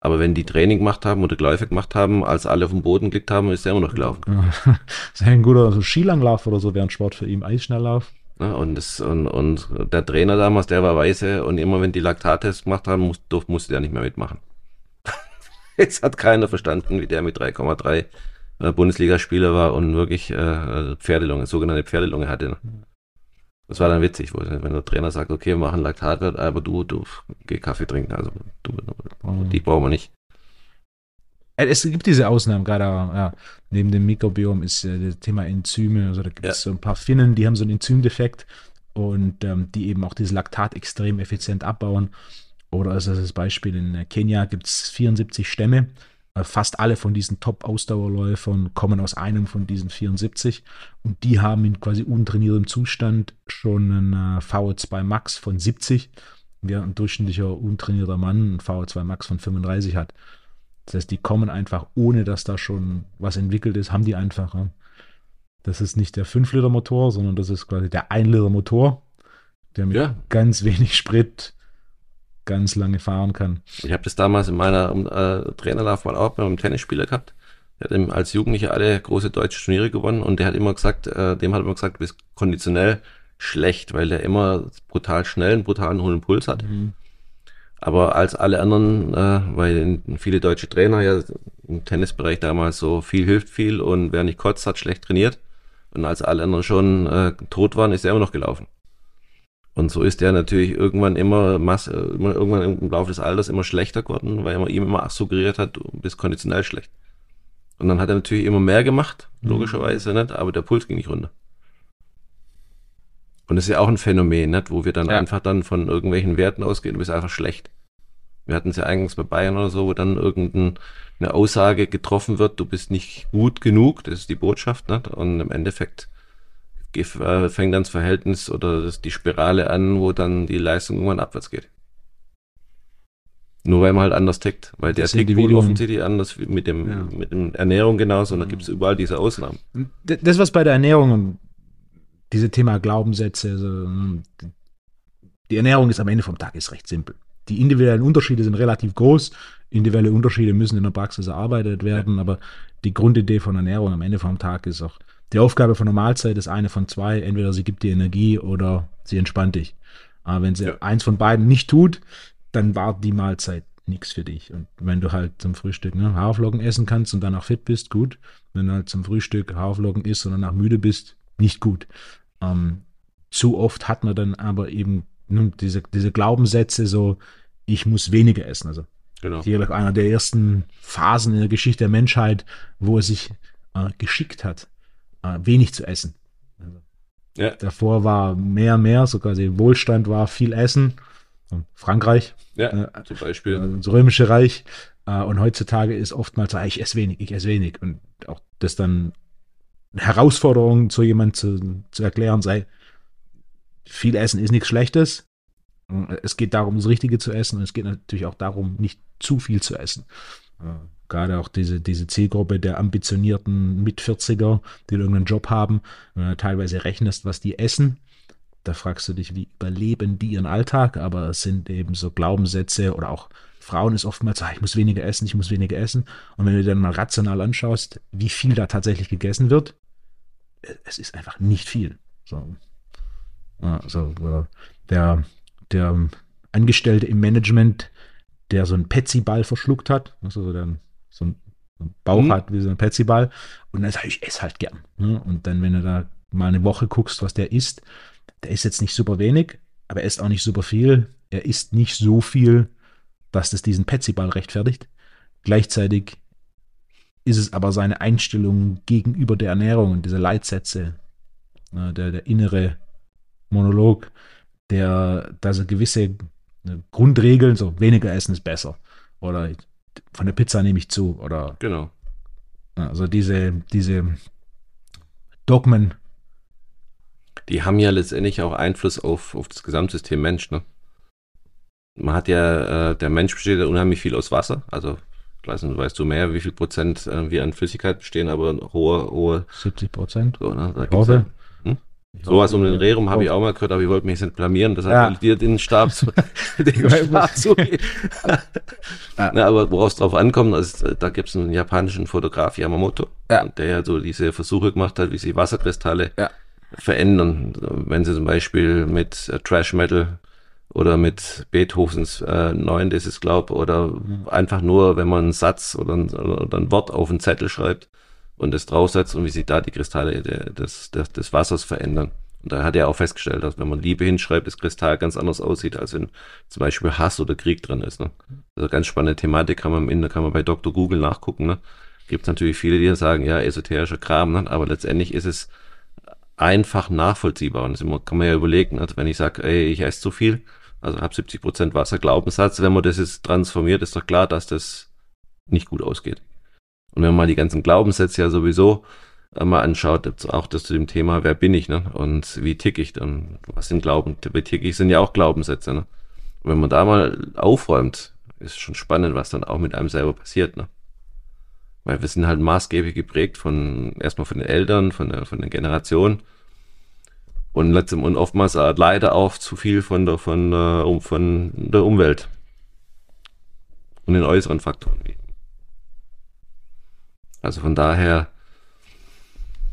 Aber wenn die Training gemacht haben oder Läufe gemacht haben, als alle auf dem Boden gelegt haben, ist er immer noch gelaufen. Ja. Das ist ein guter also Skilanglauf oder so wäre ein Sport für ihn, Eisschnelllauf. Ne? Und, das, und, und der Trainer damals, der war weise und immer wenn die Laktattests gemacht haben, muss, durf, musste der nicht mehr mitmachen. Jetzt hat keiner verstanden, wie der mit 3,3 äh, Bundesligaspieler war und wirklich äh, Pferdelunge, sogenannte Pferdelunge hatte. Ne? Das war dann witzig, wenn der Trainer sagt, okay, wir machen Laktatwert, aber du, du geh Kaffee trinken, also du, die brauchen wir nicht. Äh, es gibt diese Ausnahmen, gerade ja, neben dem Mikrobiom ist äh, das Thema Enzyme. Also da gibt es ja. so ein paar Finnen, die haben so einen Enzymdefekt und ähm, die eben auch dieses Laktat extrem effizient abbauen. Oder also das Beispiel in äh, Kenia gibt es 74 Stämme. Äh, fast alle von diesen Top-Ausdauerläufern kommen aus einem von diesen 74 und die haben in quasi untrainiertem Zustand schon einen äh, VO2 Max von 70, während ein durchschnittlicher untrainierter Mann ein VO2 Max von 35 hat. Das heißt, die kommen einfach, ohne dass da schon was entwickelt ist, haben die einfach. Das ist nicht der 5-Liter-Motor, sondern das ist quasi der 1-Liter-Motor, der mit ja. ganz wenig Sprit ganz lange fahren kann. Ich habe das damals in meiner äh, Trainerlaufbahn auch bei einem Tennisspieler gehabt. Der hat als Jugendlicher alle große deutsche Turniere gewonnen und der hat immer gesagt, äh, dem hat immer gesagt, du bist konditionell schlecht, weil der immer brutal schnell einen brutalen hohen Puls hat. Mhm. Aber als alle anderen, äh, weil viele deutsche Trainer ja im Tennisbereich damals so viel hilft viel und wer nicht kotzt, hat schlecht trainiert. Und als alle anderen schon äh, tot waren, ist er immer noch gelaufen. Und so ist er natürlich irgendwann immer, mass immer irgendwann im Laufe des Alters immer schlechter geworden, weil man ihm immer suggeriert hat, du bist konditionell schlecht. Und dann hat er natürlich immer mehr gemacht, logischerweise nicht, aber der Puls ging nicht runter. Und das ist ja auch ein Phänomen, nicht? wo wir dann ja. einfach dann von irgendwelchen Werten ausgehen, du bist einfach schlecht. Wir hatten es ja eigentlich bei Bayern oder so, wo dann irgendeine Aussage getroffen wird, du bist nicht gut genug, das ist die Botschaft, nicht? und im Endeffekt äh, fängt dann das Verhältnis oder das, die Spirale an, wo dann die Leistung irgendwann abwärts geht. Nur weil man halt anders tickt, weil der tickt wohl offensichtlich anders mit dem, ja. mit dem Ernährung genauso und da gibt es überall diese Ausnahmen. Das, was bei der Ernährung diese Thema Glaubenssätze, also, die Ernährung ist am Ende vom Tag ist recht simpel. Die individuellen Unterschiede sind relativ groß. Individuelle Unterschiede müssen in der Praxis erarbeitet werden, ja. aber die Grundidee von Ernährung am Ende vom Tag ist auch, die Aufgabe von einer Mahlzeit ist eine von zwei. Entweder sie gibt dir Energie oder sie entspannt dich. Aber wenn sie ja. eins von beiden nicht tut, dann war die Mahlzeit nichts für dich. Und wenn du halt zum Frühstück ne, Haferflocken essen kannst und danach fit bist, gut. Wenn du halt zum Frühstück Haferflocken isst und danach müde bist, nicht gut. Ähm, zu oft hat man dann aber eben ne, diese, diese Glaubenssätze so, ich muss weniger essen. Also genau. hier einer der ersten Phasen in der Geschichte der Menschheit, wo er sich äh, geschickt hat, äh, wenig zu essen. Also Ja. Davor war mehr, mehr, so quasi Wohlstand war viel Essen. Frankreich. Ja, äh, zum Beispiel. Äh, das Römische Reich. Äh, und heutzutage ist oftmals, ah, ich esse wenig, ich esse wenig. Und auch das dann Herausforderung zu jemandem zu, zu erklären sei, viel Essen ist nichts Schlechtes. Es geht darum, das Richtige zu essen und es geht natürlich auch darum, nicht zu viel zu essen. Gerade auch diese, diese Zielgruppe der ambitionierten Mit-40er, die irgendeinen Job haben, teilweise rechnest, was die essen, da fragst du dich, wie überleben die ihren Alltag, aber es sind eben so Glaubenssätze oder auch Frauen ist oftmals, ah, ich muss weniger essen, ich muss weniger essen. Und wenn du dir dann mal rational anschaust, wie viel da tatsächlich gegessen wird, es ist einfach nicht viel. So, also, der, der Angestellte im Management, der so einen Petsy-Ball verschluckt hat, also der so einen Bauch mhm. hat wie so ein Petsy-Ball, und dann sage ich, ich esse halt gern. Ne? Und dann, wenn du da mal eine Woche guckst, was der isst, der ist jetzt nicht super wenig, aber er isst auch nicht super viel. Er isst nicht so viel, dass das diesen Petsy-Ball rechtfertigt. Gleichzeitig ist es aber seine Einstellung gegenüber der Ernährung und diese Leitsätze, der, der innere Monolog, der, da so gewisse Grundregeln, so weniger essen ist besser. Oder von der Pizza nehme ich zu. Oder genau. Also diese, diese Dogmen. Die haben ja letztendlich auch Einfluss auf, auf das Gesamtsystem Mensch, ne? Man hat ja, äh, der Mensch besteht ja unheimlich viel aus Wasser, also ich weiß nicht, weißt du mehr, wie viel Prozent äh, wir an Flüssigkeit bestehen, aber hohe, hohe 70 Prozent. So, ne? da ich hoffe. Ja, hm? Sowas um den Rerum habe ich auch mal gehört, aber ich wollte mich nicht blamieren, deshalb ja. dir den Stab, den Stab zu ja. Na, aber woraus drauf ankommt, ist, äh, da gibt es einen japanischen Fotograf, Yamamoto, ja. der ja so diese Versuche gemacht hat, wie sich Wasserkristalle ja. verändern. Wenn sie zum Beispiel mit äh, Trash Metal oder mit Beethovens äh, das ist glaub, oder mhm. einfach nur, wenn man einen Satz oder ein, oder ein Wort auf einen Zettel schreibt und es draufsetzt und wie sich da die Kristalle des, des, des Wassers verändern. Und da hat er auch festgestellt, dass wenn man Liebe hinschreibt, das Kristall ganz anders aussieht, als wenn zum Beispiel Hass oder Krieg drin ist. Ne? Also ganz spannende Thematik, kann man im Ende, kann man bei Dr. Google nachgucken. Ne? Gibt natürlich viele, die sagen, ja, esoterischer Kram, ne? aber letztendlich ist es einfach nachvollziehbar. Und das kann man ja überlegen, also wenn ich sage, ey, ich esse zu viel, also habe 70 Prozent Wasserglaubenssatz. Wenn man das jetzt transformiert, ist doch klar, dass das nicht gut ausgeht. Und wenn man mal die ganzen Glaubenssätze ja sowieso äh, mal anschaut, auch das zu dem Thema, wer bin ich, ne? Und wie tick ich dann? Was sind Glauben? Wie tick ich sind ja auch Glaubenssätze, ne? Und wenn man da mal aufräumt, ist schon spannend, was dann auch mit einem selber passiert, ne? Weil wir sind halt maßgeblich geprägt von, erstmal von den Eltern, von der, von der Generation und letztem und oftmals leider auch zu viel von der, von der, von der Umwelt und den äußeren Faktoren. Also von daher,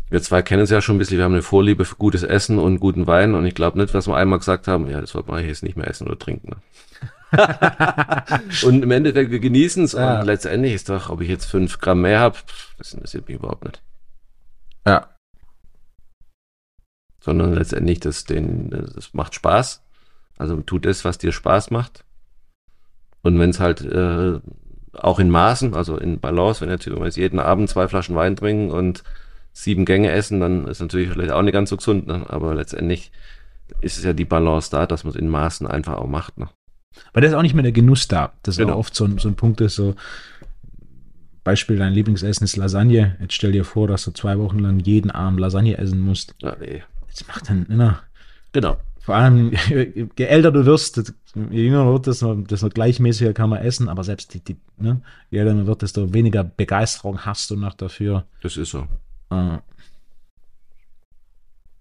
wir zwei kennen es ja schon ein bisschen, wir haben eine Vorliebe für gutes Essen und guten Wein und ich glaube nicht, dass wir einmal gesagt haben, ja, das wollte man jetzt nicht mehr essen oder trinken. Ne? und im Endeffekt, wir genießen es ja. und letztendlich ist doch, ob ich jetzt fünf Gramm mehr habe, das interessiert mich überhaupt nicht. Ja sondern letztendlich das, den, das macht Spaß. Also tu das, was dir Spaß macht. Und wenn es halt äh, auch in Maßen, also in Balance, wenn jetzt jeden Abend zwei Flaschen Wein trinken und sieben Gänge essen, dann ist natürlich vielleicht auch nicht ganz so gesund. Ne? Aber letztendlich ist es ja die Balance da, dass man es in Maßen einfach auch macht. Ne? Weil da ist auch nicht mehr der Genuss da. Das ist genau. oft so ein, so ein Punkt ist, so Beispiel, dein Lieblingsessen ist Lasagne. Jetzt stell dir vor, dass du zwei Wochen lang jeden Abend Lasagne essen musst. Ja, nee. Das macht dann immer. Genau. Vor allem, je älter du wirst, je jünger wird, desto, desto gleichmäßiger kann man essen, aber selbst die, die ne, je älter man wird, desto weniger Begeisterung hast du noch dafür. Das ist so. Äh.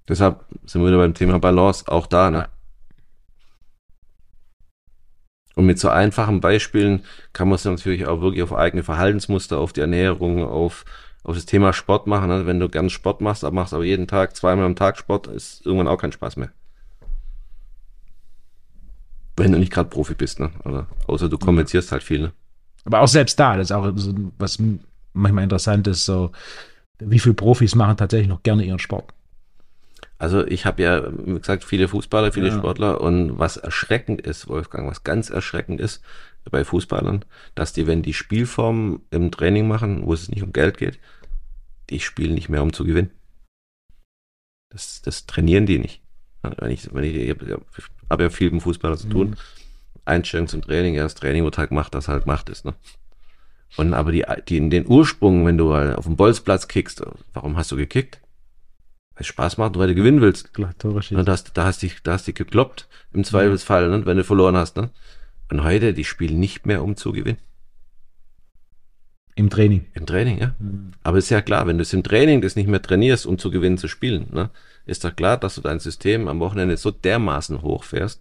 Deshalb sind wir wieder beim Thema Balance, auch da, ne? Und mit so einfachen Beispielen kann man es natürlich auch wirklich auf eigene Verhaltensmuster, auf die Ernährung, auf auf das Thema Sport machen. Also wenn du gern Sport machst, aber machst aber jeden Tag zweimal am Tag Sport, ist irgendwann auch kein Spaß mehr. Wenn du nicht gerade Profi bist, ne? Oder, außer du kommentierst halt viel, ne? Aber auch selbst da, das ist auch so, was manchmal interessant ist, so wie viele Profis machen tatsächlich noch gerne ihren Sport? Also ich habe ja, wie gesagt, viele Fußballer, viele ja. Sportler und was erschreckend ist, Wolfgang, was ganz erschreckend ist bei Fußballern, dass die, wenn die Spielform im Training machen, wo es nicht um Geld geht, die spielen nicht mehr, um zu gewinnen. Das, das trainieren die nicht. Wenn ich, wenn ich, ich habe hab ja viel mit Fußballer zu tun. Mhm. Einstellung zum Training, ja, das Training wird halt gemacht, das halt macht ist, ne? Und aber die, die in den Ursprung, wenn du auf dem Bolzplatz kickst, warum hast du gekickt? Weil es Spaß macht, weil du gewinnen willst. Klar, Tore schießen. Da hast, da hast dich, da hast dich gekloppt, im Zweifelsfall, ne, wenn du verloren hast, ne? Und heute, die spielen nicht mehr, um zu gewinnen. Im Training. Im Training, ja. Mhm. Aber ist ja klar, wenn du es im Training das nicht mehr trainierst, um zu gewinnen zu spielen, ne, ist doch klar, dass du dein System am Wochenende so dermaßen hochfährst.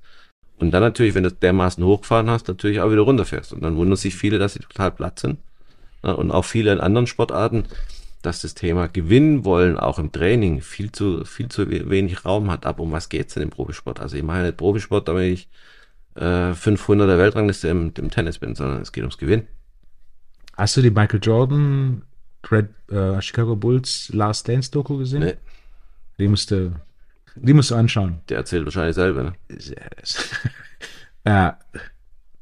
Und dann natürlich, wenn du dermaßen hochgefahren hast, natürlich auch wieder runterfährst. Und dann wundern sich viele, dass sie total platt sind. Ne, und auch viele in anderen Sportarten, dass das Thema gewinnen wollen, auch im Training, viel zu, viel zu wenig Raum hat. Aber um was geht's denn im Profisport? Also ich mache nicht Profisport, damit ich äh, 500 der Weltrangliste im, im Tennis bin, sondern es geht ums Gewinn. Hast du die Michael Jordan Red, äh, Chicago Bulls Last Dance Doku gesehen? Nee. Die musste, die musst du anschauen. Der erzählt wahrscheinlich selber, ne? ja,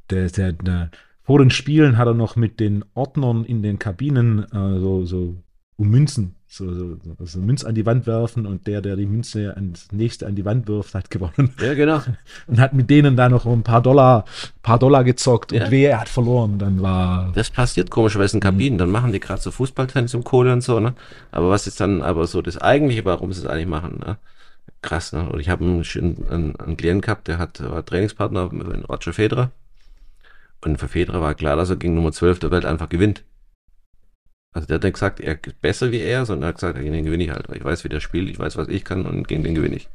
der, der, der, vor den Spielen hat er noch mit den Ordnern in den Kabinen äh, so, so um Münzen so, so, so Münz an die Wand werfen und der, der die Münze ans nächste an die Wand wirft, hat gewonnen. Ja, genau. Und hat mit denen da noch ein paar Dollar, paar Dollar gezockt ja. und wer er hat verloren, dann war. Das passiert komischerweise in Kabinen, dann machen die gerade so Fußballtennis im Kohle und so, ne? Aber was ist dann aber so das eigentliche, warum sie es eigentlich machen, ne? Krass, ne? Und ich habe einen, einen, einen Klienten gehabt, der hat, war Trainingspartner mit Roger Federer. Und für Federer war klar, dass er gegen Nummer 12 der Welt einfach gewinnt. Also der hat nicht gesagt, er ist besser wie er, sondern er hat gesagt, gegen den gewinne ich halt. Ich weiß, wie der spielt, ich weiß, was ich kann und gegen den gewinne ich.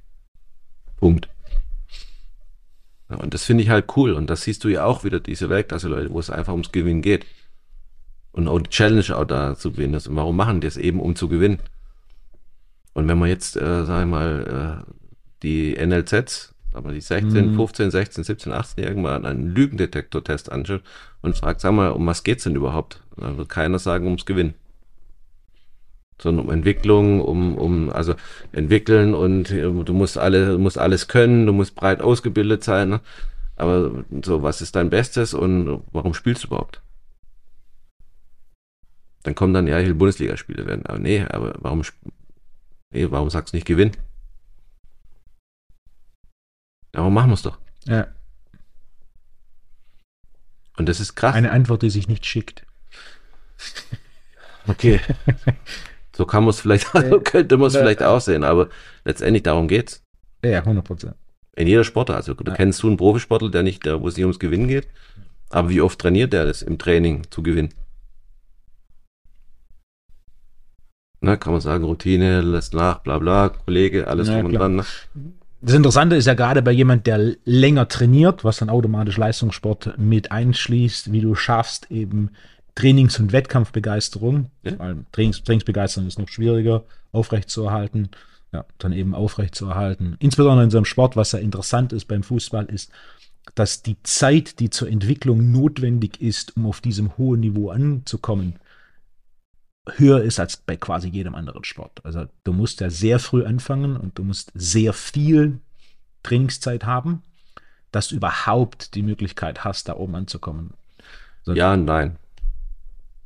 Punkt. Ja, und das finde ich halt cool. Und das siehst du ja auch wieder, diese Weltklasse-Leute, wo es einfach ums Gewinnen geht. Und auch die Challenge auch da zu gewinnen ist. Und warum machen die es eben, um zu gewinnen? Und wenn man jetzt, äh, sag ich mal, äh, die NLZs, aber die 16, mhm. 15, 16, 17, 18 irgendwann einen Lügendetektor-Test anschaut und fragt, sag mal, um was geht's denn überhaupt? Da wird keiner sagen, ums Gewinnen. Sondern um Entwicklung, um, um, also entwickeln und äh, du musst alle, du musst alles können, du musst breit ausgebildet sein, ne? Aber so, was ist dein Bestes und warum spielst du überhaupt? Dann kommen dann, ja, ich will Bundesligaspiele werden. Aber nee, aber warum, nee, warum sagst du nicht gewinnen? Darum machen wir es doch. Ja. Und das ist krass. Eine Antwort, die sich nicht schickt. Okay. so kann man es vielleicht, so könnte man es vielleicht auch sehen, aber letztendlich darum geht's. Ja, 100 Prozent. In jeder Sportart. Also, du ja. kennst du einen Profisportler, der nicht, der, wo es nicht ums Gewinnen geht. Aber wie oft trainiert der das im Training zu gewinnen? Na, kann man sagen, Routine, lässt nach, bla bla, Kollege, alles ja, drum und dran. Das Interessante ist ja gerade bei jemand, der länger trainiert, was dann automatisch Leistungssport mit einschließt, wie du schaffst, eben Trainings- und Wettkampfbegeisterung. Ja. Weil Trainings, Trainingsbegeisterung ist noch schwieriger aufrechtzuerhalten. Ja, dann eben aufrechtzuerhalten. Insbesondere in so einem Sport, was ja interessant ist beim Fußball, ist, dass die Zeit, die zur Entwicklung notwendig ist, um auf diesem hohen Niveau anzukommen, höher ist als bei quasi jedem anderen Sport. Also du musst ja sehr früh anfangen und du musst sehr viel Trainingszeit haben, dass du überhaupt die Möglichkeit hast, da oben anzukommen. So, ja und nein.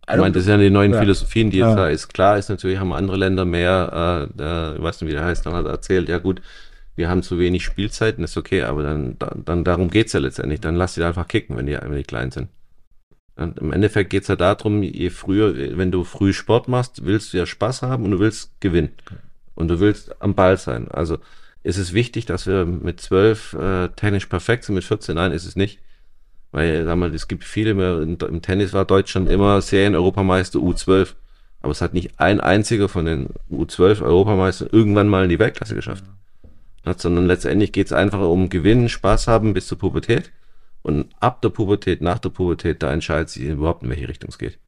Ich meine, das sind ja die neuen ja. Philosophien, die jetzt ja. da ist. Klar ist natürlich, haben andere Länder mehr, äh, ich weiß nicht, wie der heißt, dann hat er erzählt, ja gut, wir haben zu wenig Spielzeiten, ist okay, aber dann, dann, dann darum geht's ja letztendlich. Dann lass die da einfach kicken, wenn die, wenn die klein sind. Und Im Endeffekt geht's ja darum, je früher, wenn du früh Sport machst, willst du ja Spaß haben und du willst gewinnen. Und du willst am Ball sein. Also ist es wichtig, dass wir mit zwölf äh, technisch perfekt sind, mit 14, nein, ist es nicht. Weil, sag mal, es gibt viele, mehr, im Tennis war Deutschland immer Serien-Europameister U12. Aber es hat nicht ein einziger von den U12-Europameistern irgendwann mal in die Weltklasse geschafft. Ja. Sondern letztendlich geht's einfach um Gewinnen, Spaß haben bis zur Pubertät. Und ab der Pubertät, nach der Pubertät, da entscheidet sich überhaupt, in welche Richtung es geht.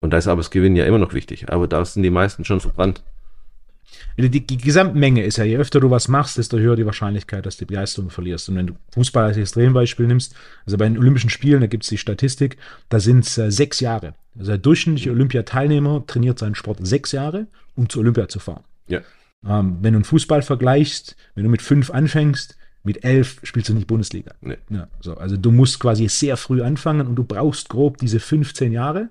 Und da ist aber das Gewinnen ja immer noch wichtig. Aber da sind die meisten schon verbrannt. Die, die, Gesamtmenge ist ja, je öfter du was machst, desto höher die Wahrscheinlichkeit, dass du die Begeisterung verlierst. Und wenn du Fußball als Extrembeispiel nimmst, also bei den Olympischen Spielen, da gibt es die Statistik, da sind es äh, sechs Jahre. Also der durchschnittliche Olympiateilnehmer trainiert seinen Sport sechs Jahre, um zur Olympia zu fahren. Ja. Ähm, wenn du einen Fußball vergleichst, wenn du mit fünf anfängst, mit elf spielst du nicht Bundesliga. Nee. Ja, so, also du musst quasi sehr früh anfangen und du brauchst grob diese 15 Jahre,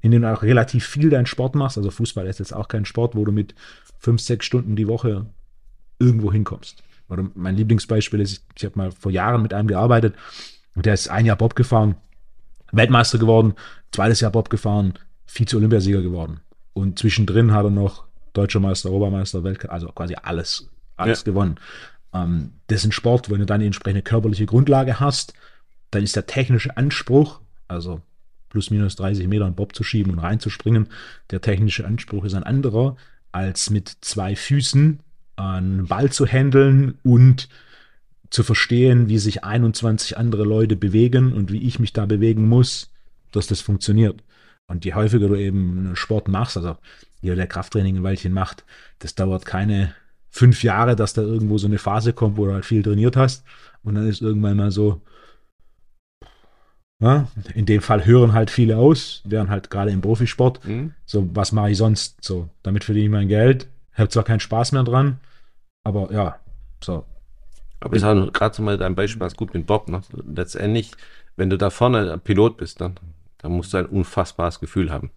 in denen du auch relativ viel deinen Sport machst. Also Fußball ist jetzt auch kein Sport, wo du mit fünf, sechs Stunden die Woche irgendwo hinkommst. Oder mein Lieblingsbeispiel ist, ich habe mal vor Jahren mit einem gearbeitet und der ist ein Jahr Bob gefahren, Weltmeister geworden, zweites Jahr Bob gefahren, Vize-Olympiasieger geworden. Und zwischendrin hat er noch Deutscher Meister, Obermeister, Weltcup, also quasi alles, alles ja. gewonnen. Ähm, das ist ein Sport, wenn du dann die entsprechende körperliche Grundlage hast, dann ist der technische Anspruch, also plus minus 30 Meter einen Bob zu schieben und reinzuspringen, der technische Anspruch ist ein anderer, als mit zwei Füßen einen Ball zu handeln und zu verstehen, wie sich 21 andere Leute bewegen und wie ich mich da bewegen muss, dass das funktioniert. Und je häufiger du eben einen Sport machst, also jeder, der Krafttraining ein Weilchen macht, das dauert keine fünf Jahre, dass da irgendwo so eine Phase kommt, wo du halt viel trainiert hast. Und dann ist irgendwann mal so, ja, in dem Fall hören halt viele aus, wären halt gerade im Profisport. Mhm. So, was mache ich sonst? So, damit verdiene ich mein Geld. Habe zwar keinen Spaß mehr dran, aber ja, so. Aber ich sage gerade so mal dein Beispiel, was gut mit Bob. Ne? Letztendlich, wenn du da vorne Pilot bist, dann, dann musst du ein unfassbares Gefühl haben.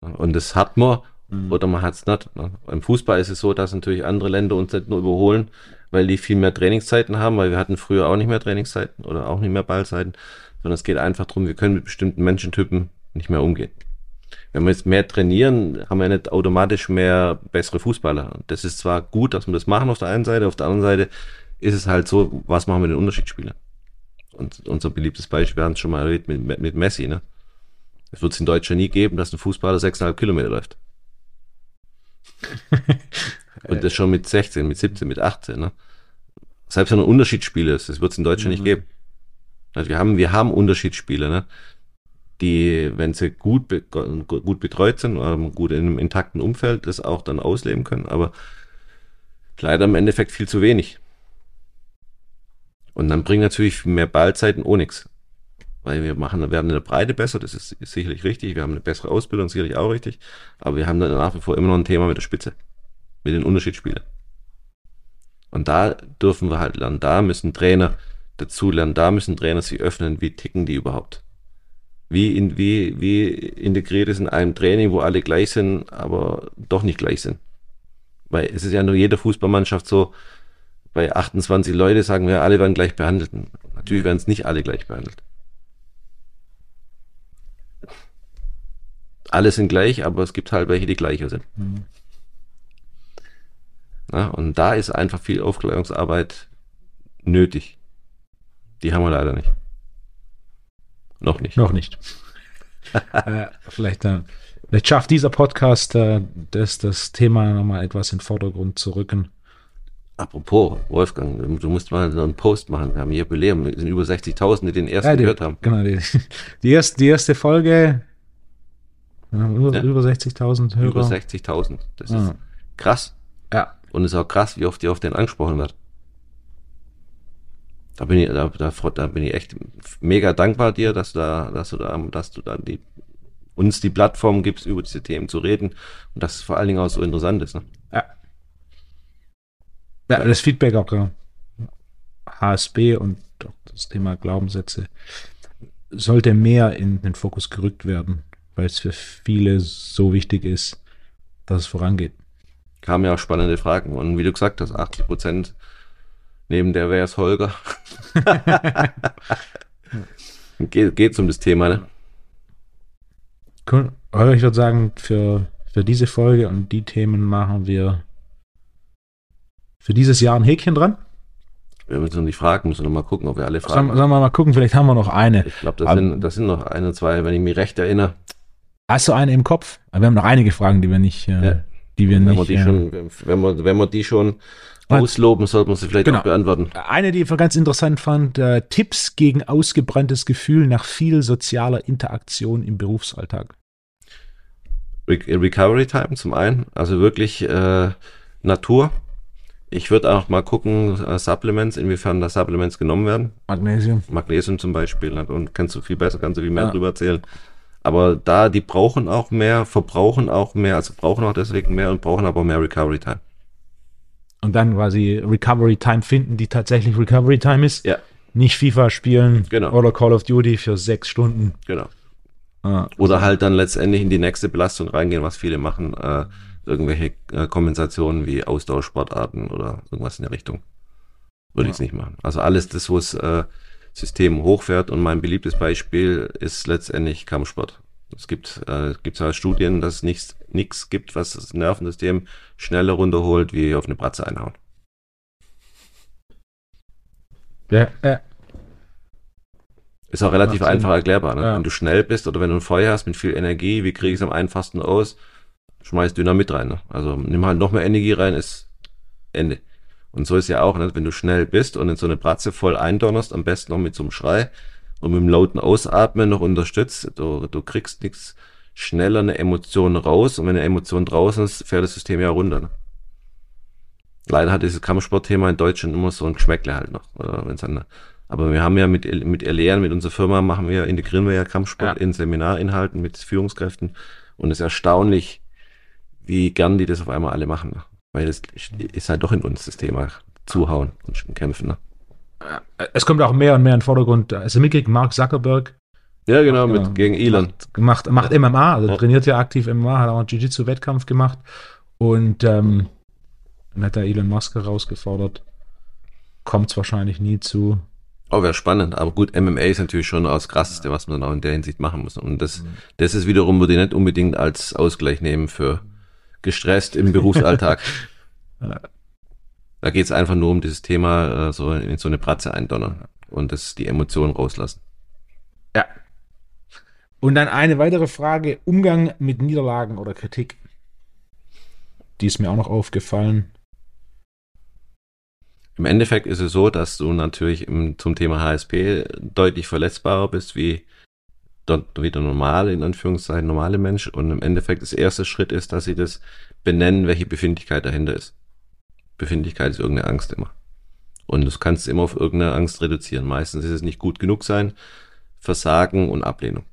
Und das hat man mhm. oder man hat es nicht. Ne? Im Fußball ist es so, dass natürlich andere Länder uns nicht nur überholen, weil die viel mehr Trainingszeiten haben, weil wir hatten früher auch nicht mehr Trainingszeiten oder auch nicht mehr Ballzeiten, sondern es geht einfach darum, wir können mit bestimmten Menschentypen nicht mehr umgehen. Wenn wir jetzt mehr trainieren, haben wir nicht automatisch mehr bessere Fußballer. Das ist zwar gut, dass wir das machen auf der einen Seite, auf der anderen Seite ist es halt so, was machen wir den Unterschiedsspielern? Und unser beliebtes Beispiel, wir haben es schon mal erwähnt mit, mit Messi, ne? Es wird es in Deutschland nie geben, dass ein Fußballer 6,5 Kilometer läuft. Und das schon mit 16, mit 17, mit 18. Ne? Selbst wenn ein Unterschiedsspiel ist, das wird es in Deutschland mhm. nicht geben. Also wir haben, wir haben Unterschiedsspiele, ne? die, wenn sie gut, be gut betreut sind, oder gut in einem intakten Umfeld, das auch dann ausleben können, aber leider im Endeffekt viel zu wenig. Und dann bringen natürlich mehr Ballzeiten auch nichts weil wir machen, werden in der Breite besser, das ist, sicherlich richtig, wir haben eine bessere Ausbildung, sicherlich auch richtig, aber wir haben dann nach wie vor immer noch ein Thema mit der Spitze, mit den Unterschiedsspielen. Und da dürfen wir halt lernen, da müssen Trainer dazu lernen, da müssen Trainer sich öffnen, wie ticken die überhaupt. Wie, in, wie, wie integriert ist in einem Training, wo alle gleich sind, aber doch nicht gleich sind. Weil es ist ja nur jede Fußballmannschaft so, bei 28 Leute sagen wir, alle werden gleich behandelt. Natürlich werden es nicht alle gleich behandelt. Alle sind gleich, aber es gibt halt welche, die gleicher sind. Mhm. Ja, und da ist einfach viel Aufklärungsarbeit nötig. Die haben wir leider nicht. Noch nicht. Noch nicht. äh, vielleicht, äh, vielleicht schafft dieser Podcast äh, das, das Thema nochmal etwas in den Vordergrund zu rücken. Apropos, Wolfgang, du musst mal so einen Post machen. Wir haben ein Jubiläum. Es sind über 60.000, die den ersten ja, die, gehört haben. Genau, die, die, erste, die erste Folge ja, über, ja. über 60.000 Hörer. Über 60.000. Das ist ja. krass. Ja. Und es ist auch krass, wie oft die auf den angesprochen wird. Da bin ich, da, da, da bin ich echt mega dankbar dir, dass du da, dass du da, dass du da die, uns die Plattform gibst, über diese Themen zu reden und dass es vor allen Dingen auch so interessant ist. Ne? Ja. Ja, das Feedback auch HSB und das Thema Glaubenssätze sollte mehr in den Fokus gerückt werden weil es für viele so wichtig ist, dass es vorangeht. Kamen ja auch spannende Fragen. Und wie du gesagt hast, 80 Prozent neben der wäre es Holger. Geht, geht's um das Thema, ne? Cool. Holger, ich würde sagen, für, für diese Folge und die Themen machen wir für dieses Jahr ein Häkchen dran. Wir müssen noch nicht fragen, müssen noch mal gucken, ob wir alle fragen. Sollen, sollen wir mal gucken, vielleicht haben wir noch eine. Ich glaube, das, sind, das sind noch eine, zwei, wenn ich mich recht erinnere. Hast du eine im Kopf? Wir haben noch einige Fragen, die wir nicht, äh, ja. die wir wenn nicht. Wir die äh, schon, wenn, wir, wenn wir die schon ausloben, sollten wir sie vielleicht genau. auch beantworten. Eine, die ich ganz interessant fand, äh, Tipps gegen ausgebranntes Gefühl nach viel sozialer Interaktion im Berufsalltag. Re Recovery Time zum einen, also wirklich äh, Natur. Ich würde auch mal gucken, äh, Supplements, inwiefern da Supplements genommen werden. Magnesium. Magnesium zum Beispiel. Und kannst du viel besser, kannst du viel mehr ja. drüber erzählen. Aber da, die brauchen auch mehr, verbrauchen auch mehr, also brauchen auch deswegen mehr und brauchen aber mehr Recovery Time. Und dann quasi Recovery Time finden, die tatsächlich Recovery Time ist. Ja. Nicht FIFA spielen genau. oder Call of Duty für sechs Stunden. Genau. Ah, oder halt dann letztendlich in die nächste Belastung reingehen, was viele machen. Äh, irgendwelche äh, Kompensationen wie Ausdauersportarten oder irgendwas in der Richtung. Würde ja. ich es nicht machen. Also alles das, wo es äh, System hochfährt und mein beliebtes Beispiel ist letztendlich Kampfsport. Es gibt, äh, gibt halt Studien, dass es nichts, nichts gibt, was das Nervensystem schneller runterholt, wie auf eine Bratze einhauen. Ja, ja. Ist auch relativ Macht einfach Sinn. erklärbar. Ne? Ja. Wenn du schnell bist oder wenn du ein Feuer hast mit viel Energie, wie kriege ich es am einfachsten aus? Schmeiß Dynamit rein. Ne? Also nimm halt noch mehr Energie rein, ist Ende. Und so ist ja auch, ne? wenn du schnell bist und in so eine Bratze voll eindonnerst, am besten noch mit so einem Schrei und mit dem lauten Ausatmen noch unterstützt, du, du kriegst nichts schneller eine Emotion raus und wenn eine Emotion draußen ist, fährt das System ja runter. Ne? Leider hat dieses Kampfsportthema in Deutschland immer so ein Geschmäckle halt noch. Oder wenn's an, aber wir haben ja mit, mit Erlehren, mit unserer Firma machen wir, integrieren wir ja Kampfsport ja. in Seminarinhalten mit Führungskräften und es ist erstaunlich, wie gern die das auf einmal alle machen. Weil das ist halt doch in uns das Thema zuhauen und kämpfen. Ne? Es kommt auch mehr und mehr in den Vordergrund. Also mitgekriegt, Mark Zuckerberg. Ja, genau, mit, ja, gegen Elon. Macht, macht MMA, also ja. trainiert ja aktiv MMA, hat auch einen Jiu-Jitsu-Wettkampf gemacht und ähm, dann hat er Elon Musk herausgefordert. Kommt es wahrscheinlich nie zu. Oh, wäre spannend. Aber gut, MMA ist natürlich schon das Krasseste, was man dann auch in der Hinsicht machen muss. Und das, mhm. das ist wiederum, würde ich nicht unbedingt als Ausgleich nehmen für gestresst im Berufsalltag. da geht es einfach nur um dieses Thema, äh, so in so eine Pratze eindonnern und das, die Emotionen rauslassen. Ja. Und dann eine weitere Frage: Umgang mit Niederlagen oder Kritik. Die ist mir auch noch aufgefallen. Im Endeffekt ist es so, dass du natürlich im, zum Thema HSP deutlich verletzbarer bist wie, wie der normale, in Anführungszeichen, normale Mensch. Und im Endeffekt das erste Schritt ist, dass sie das benennen, welche Befindlichkeit dahinter ist. Befindlichkeit ist irgendeine Angst immer. Und das kannst du immer auf irgendeine Angst reduzieren. Meistens ist es nicht gut genug sein, Versagen und Ablehnung.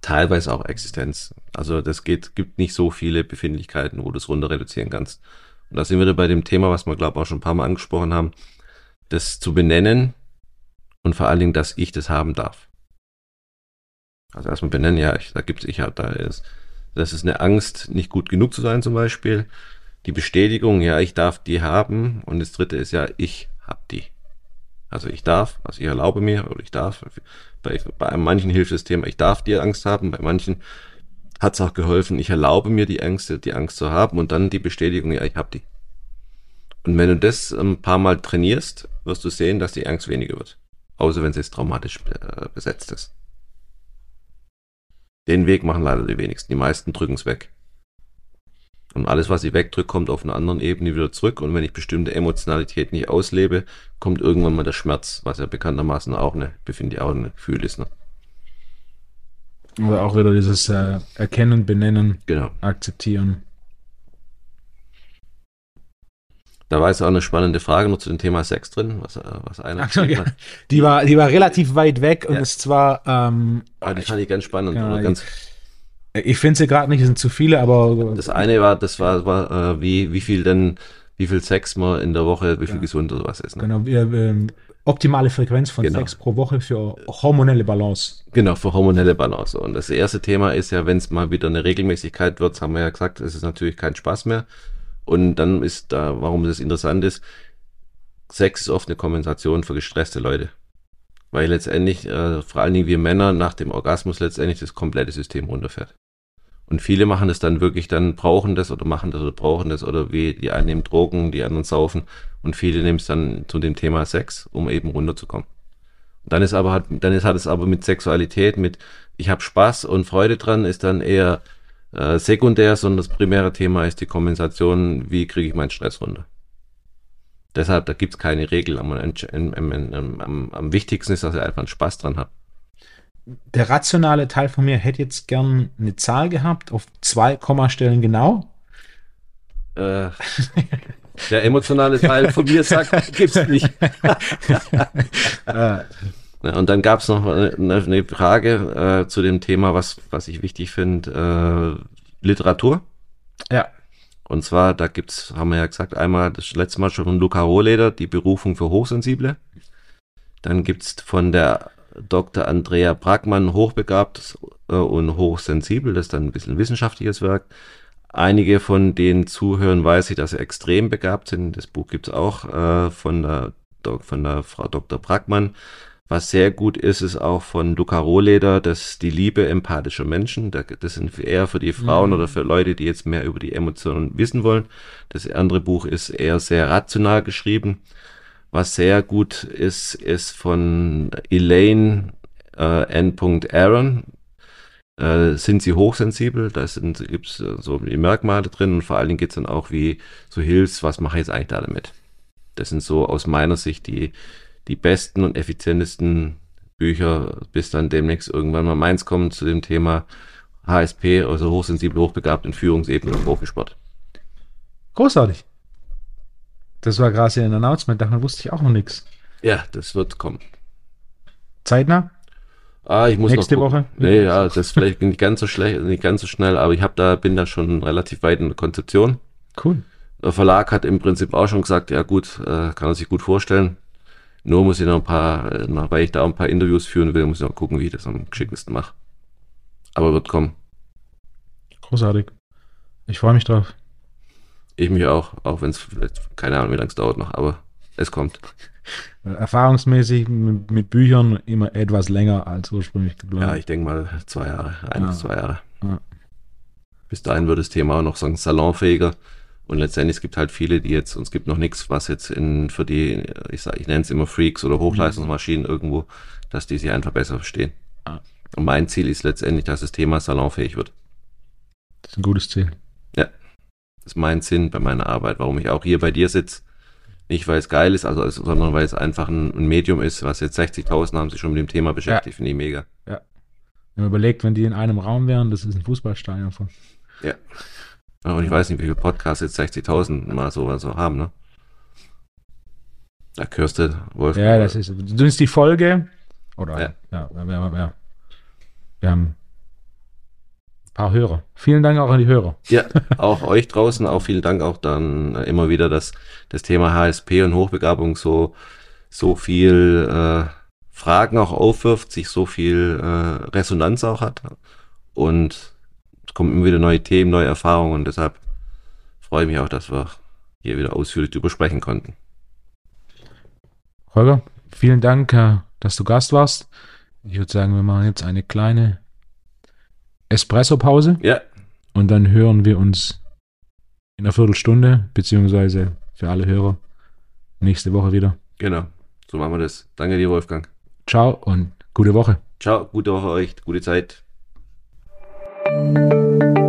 Teilweise auch Existenz. Also das geht, gibt nicht so viele Befindlichkeiten, wo du es runter reduzieren kannst. Und da sind wir bei dem Thema, was wir, glaube ich, auch schon ein paar Mal angesprochen haben, das zu benennen und vor allen Dingen, dass ich das haben darf. Also erstmal benennen, ja, ich, da gibt's ich halt, da ist, das ist eine Angst, nicht gut genug zu sein zum Beispiel. Die Bestätigung, ja, ich darf die haben. Und das dritte ist ja, ich hab die. Also ich darf, also ich erlaube mir oder ich darf. Bei, bei manchen hilft das Thema, ich darf dir Angst haben, bei manchen hat es auch geholfen, ich erlaube mir die Ängste, die Angst zu haben und dann die Bestätigung, ja, ich habe die. Und wenn du das ein paar Mal trainierst, wirst du sehen, dass die Angst weniger wird. Außer wenn sie jetzt traumatisch äh, besetzt ist. Den Weg machen leider die wenigsten. Die meisten drücken es weg. Und alles, was ich wegdrücke, kommt auf einer anderen Ebene wieder zurück. Und wenn ich bestimmte Emotionalität nicht auslebe, kommt irgendwann mal der Schmerz, was ja bekanntermaßen auch eine, befinde ich auch ein Gefühl ist. Ne? Oder auch wieder dieses äh, Erkennen, Benennen, genau. Akzeptieren. Da war jetzt auch eine spannende Frage noch zu dem Thema Sex drin, was, äh, was einer. Ach, ja. die, war, die war relativ weit weg und es zwar. Ähm, ah, die fand ich ganz spannend. Ja, ganz, ich, ich finde sie gerade nicht, es sind zu viele, aber. Das eine war, das war, war äh, wie, wie viel denn, wie viel Sex man in der Woche, wie viel ja. gesund oder was ist. Ne? Genau, wir, wir, optimale Frequenz von genau. Sex pro Woche für hormonelle Balance. Genau, für hormonelle Balance. Und das erste Thema ist ja, wenn es mal wieder eine Regelmäßigkeit wird, haben wir ja gesagt, es ist natürlich kein Spaß mehr. Und dann ist da, warum das interessant ist, Sex ist oft eine Kompensation für gestresste Leute. Weil letztendlich, äh, vor allen Dingen wir Männer, nach dem Orgasmus letztendlich das komplette System runterfährt. Und viele machen das dann wirklich, dann brauchen das oder machen das oder brauchen das oder wie die einen nehmen Drogen, die anderen saufen und viele nehmen es dann zu dem Thema Sex, um eben runterzukommen. Und dann ist aber dann ist hat es aber mit Sexualität, mit ich habe Spaß und Freude dran, ist dann eher äh, sekundär, sondern das primäre Thema ist die Kompensation, wie kriege ich meinen Stress runter. Deshalb, da gibt's keine Regel. Am, am, am, am, wichtigsten ist, dass ich einfach einen Spaß dran habe. Der rationale Teil von mir hätte jetzt gern eine Zahl gehabt, auf zwei Kommastellen genau. Äh, der emotionale Teil von mir sagt, gibt's nicht. und dann gab's noch eine, eine Frage äh, zu dem Thema, was, was ich wichtig finde, äh, Literatur. Ja. Und zwar, da gibt's, haben wir ja gesagt, einmal das letzte Mal schon von Luca Rohleder, die Berufung für Hochsensible. Dann gibt's von der Dr. Andrea Brackmann, hochbegabt äh, und hochsensibel, das ist dann ein bisschen wissenschaftliches Werk. Einige von den Zuhörern weiß ich, dass sie extrem begabt sind. Das Buch gibt es auch äh, von, der, von der Frau Dr. Brackmann. Was sehr gut ist, ist auch von Luca Rohleder, das die Liebe empathischer Menschen. Das sind eher für die Frauen mhm. oder für Leute, die jetzt mehr über die Emotionen wissen wollen. Das andere Buch ist eher sehr rational geschrieben. Was sehr gut ist, ist von Elaine äh, N. Aaron. Äh, sind sie hochsensibel? Da gibt es so die Merkmale drin und vor allen Dingen geht es dann auch, wie so hilfst, was mache ich jetzt eigentlich da damit? Das sind so aus meiner Sicht die die besten und effizientesten Bücher, bis dann demnächst irgendwann mal meins kommt zu dem Thema HSP, also hochsensibel, hochbegabt in Führungsebene und Profisport. Großartig. Das war gerade ein Announcement, davon wusste ich auch noch nichts. Ja, das wird kommen. Zeitnah? Ah, ich muss Nächste Woche? Nee, ja, das ist vielleicht nicht ganz so schlecht, nicht ganz so schnell, aber ich habe da, bin da schon relativ weit in der Konzeption. Cool. Der Verlag hat im Prinzip auch schon gesagt, ja gut, äh, kann er sich gut vorstellen. Nur muss ich noch ein paar, äh, weil ich da ein paar Interviews führen will, muss ich noch gucken, wie ich das am geschicktesten mache. Aber wird kommen. Großartig. Ich freue mich drauf. Ich mich auch, auch wenn es keine Ahnung, wie lange es dauert noch, aber es kommt. Erfahrungsmäßig mit, mit, Büchern immer etwas länger als ursprünglich geplant. Ja, ich denke mal zwei Jahre, ein ja. bis zwei Jahre. Ja. Bis dahin wird das Thema auch noch sagen, salonfähiger. Und letztendlich, es gibt halt viele, die jetzt, und es gibt noch nichts, was jetzt in, für die, ich sag, ich nenne es immer Freaks oder Hochleistungsmaschinen irgendwo, dass die sich einfach besser verstehen. Ah. Und mein Ziel ist letztendlich, dass das Thema salonfähig wird. Das ist ein gutes Ziel. Ja. Das ist mein Sinn bei meiner Arbeit, warum ich auch hier bei dir sitze. Nicht, weil es geil ist, also, sondern weil es einfach ein, ein Medium ist, was jetzt 60.000 haben sich schon mit dem Thema beschäftigt, ja. finde ich mega. Ja. Wenn man überlegt, wenn die in einem Raum wären, das ist ein Fußballstadion von. Ja. Und ich weiß nicht, wie viele Podcasts jetzt 60.000 mal so, so haben, ne? Da du, Wolf. Ja, das ist, das ist die Folge. Oder, ja. ja, ja, ja. Wir haben ein paar Hörer. Vielen Dank auch an die Hörer. Ja, auch euch draußen. Auch vielen Dank auch dann immer wieder, dass das Thema HSP und Hochbegabung so, so viel äh, Fragen auch aufwirft, sich so viel äh, Resonanz auch hat. Und kommen immer wieder neue Themen, neue Erfahrungen und deshalb freue ich mich auch, dass wir hier wieder ausführlich drüber sprechen konnten. Holger, vielen Dank, äh, dass du Gast warst. Ich würde sagen, wir machen jetzt eine kleine Espresso-Pause. Ja. Und dann hören wir uns in einer Viertelstunde, beziehungsweise für alle Hörer nächste Woche wieder. Genau, so machen wir das. Danke dir, Wolfgang. Ciao und gute Woche. Ciao, gute Woche euch, gute Zeit. Música